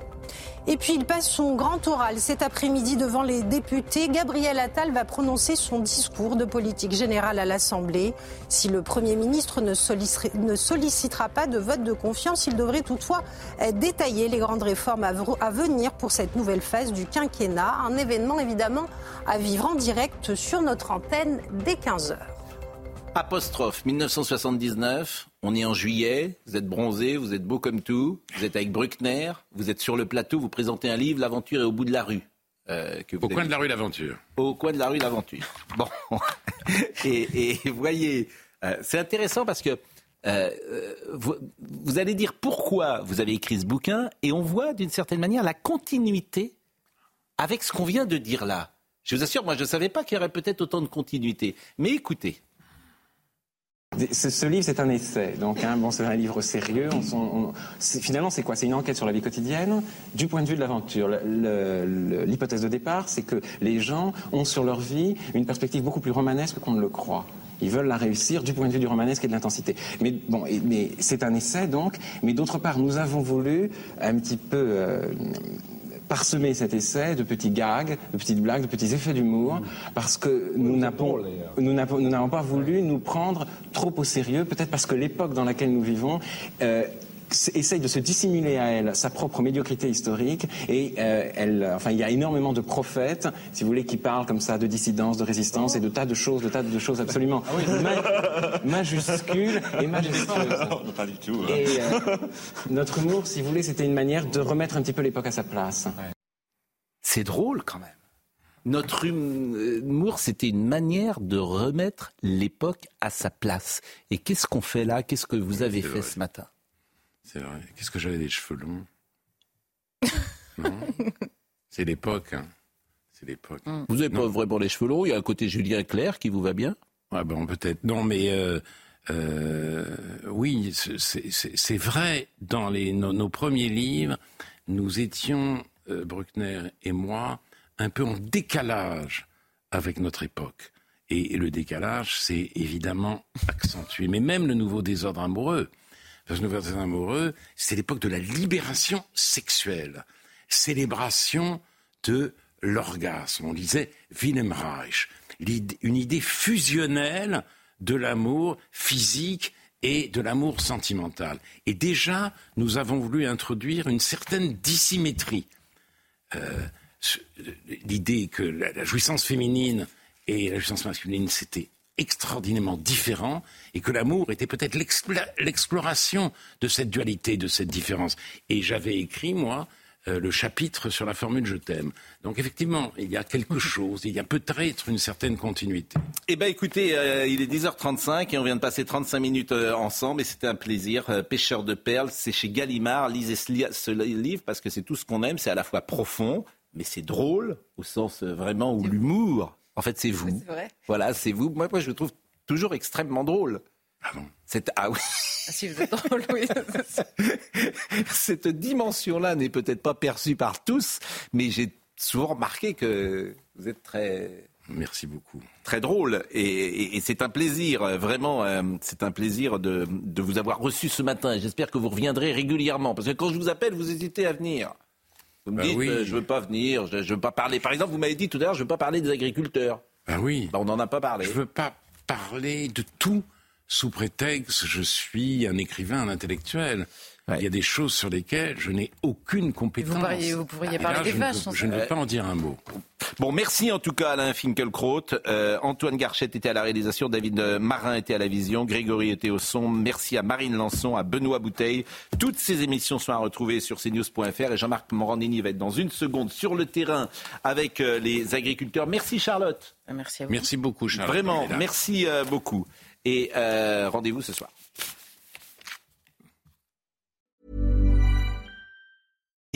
Et puis il passe son grand oral cet après-midi devant les députés. Gabriel Attal va prononcer son discours de politique générale à l'Assemblée. Si le Premier ministre ne, sollicitera pas de vote de confiance, il devrait toutefois détailler les grandes réformes à venir pour cette nouvelle phase du quinquennat. Un événement évidemment à vivre en direct sur notre antenne dès 15h. Apostrophe 1979, on est en juillet, vous êtes bronzé, vous êtes beau comme tout, vous êtes avec Bruckner, vous êtes sur le plateau, vous présentez un livre, L'aventure est au bout de la rue. Euh, au coin de la rue, l'aventure. Au coin de la rue, l'aventure. Bon. et, voyez, euh, c'est intéressant parce que euh, vous, vous, allez dire pourquoi vous avez écrit ce bouquin et on voit d'une certaine manière la continuité avec ce qu'on vient de dire là. Je vous assure, moi je ne savais pas qu'il y aurait peut-être autant de continuité. Mais écoutez. Ce, livre, c'est un essai. Donc, hein, bon, c'est un livre sérieux. finalement, c'est quoi? C'est une enquête sur la vie quotidienne du point de vue de l'aventure. L'hypothèse de départ, c'est que les gens ont sur leur vie une perspective beaucoup plus romanesque qu'on ne le croit. Ils veulent la réussir du point de vue du romanesque et de l'intensité. Mais bon, mais c'est un essai donc. Mais d'autre part, nous avons voulu un petit peu euh, parsemer cet essai de petits gags, de petites blagues, de petits effets d'humour, parce que nous n'avons pas voulu nous prendre trop au sérieux, peut-être parce que l'époque dans laquelle nous vivons euh, essaye de se dissimuler à elle sa propre médiocrité historique et euh, elle, enfin, il y a énormément de prophètes, si vous voulez, qui parlent comme ça de dissidence, de résistance et de tas de choses, de tas de choses absolument ah majuscules et majestueuses. pas du tout. Hein. Et euh, notre humour, si vous voulez, c'était une manière de remettre un petit peu l'époque à sa place. C'est drôle quand même. Notre humour, c'était une manière de remettre l'époque à sa place. Et qu'est-ce qu'on fait là? Qu'est-ce que vous avez fait ce matin? C'est vrai. Qu'est-ce que j'avais des cheveux longs? C'est l'époque. Hein. C'est l'époque. Vous n'avez pas vraiment les cheveux longs. Il y a un côté Julien Clerc qui vous va bien? Ouais, bon, peut-être. Non, mais euh, euh, oui, c'est vrai. Dans les, nos, premiers livres, nous étions, euh, Bruckner et moi, un peu en décalage avec notre époque. Et, le décalage s'est évidemment accentué. Mais même le nouveau désordre amoureux, le nouveau désordre amoureux, c'est l'époque de la libération sexuelle, célébration de l'orgasme. On disait Willem Reich, une idée fusionnelle de l'amour physique et de l'amour sentimental. Et déjà, nous avons voulu introduire une certaine dissymétrie. Euh, l'idée que la, jouissance féminine et la jouissance masculine, c'était extraordinairement différent et que l'amour était peut-être l'exploration de cette dualité, de cette différence. Et j'avais écrit, moi, euh, le chapitre sur la formule je t'aime. Donc effectivement, il y a quelque chose, il y a peut-être une certaine continuité. Eh bien écoutez, euh, il est 10h35 et on vient de passer 35 minutes euh, ensemble et c'était un plaisir. Pêcheur de perles, c'est chez Gallimard. Lisez ce livre parce que c'est tout ce qu'on aime, c'est à la fois profond, mais c'est drôle au sens vraiment où l'humour, en fait c'est vous. Voilà, c'est vous. Moi, moi je le trouve toujours extrêmement drôle. Ah bon? Ah oui. Ah si, vous êtes drôle, oui. Cette dimension-là n'est peut-être pas perçue par tous, mais j'ai souvent remarqué que vous êtes très... Merci beaucoup. Très drôle. Et, c'est un plaisir, vraiment, euh, c'est un plaisir de, vous avoir reçu ce matin. J'espère que vous reviendrez régulièrement. Parce que quand je vous appelle, vous hésitez à venir. Vous me bah dites, euh, je ne veux pas venir, je ne veux pas parler. Par exemple, vous m'avez dit tout à l'heure, je ne veux pas parler des agriculteurs. Ben oui. Bah, on n'en a pas parlé. Je ne veux pas parler de tout sous prétexte je suis un écrivain, un intellectuel. Il y a des choses sur lesquelles je n'ai aucune compétence. Vous, pourriez, parler des vaches. Je, ne, veux pas en dire un mot. Bon, merci en tout cas Alain Finkielkraut. Euh, Antoine Garchette était à la réalisation, David Marin était à la vision, Grégory était au son. Merci à Marine Lançon, à Benoît Bouteille. Toutes ces émissions sont à retrouver sur cnews.fr et Jean-Marc Morandini va être dans une seconde sur le terrain avec euh, les agriculteurs. Merci Charlotte. Merci à vous. Merci beaucoup Charlotte. Vraiment, merci euh, beaucoup. Et euh, rendez-vous ce soir.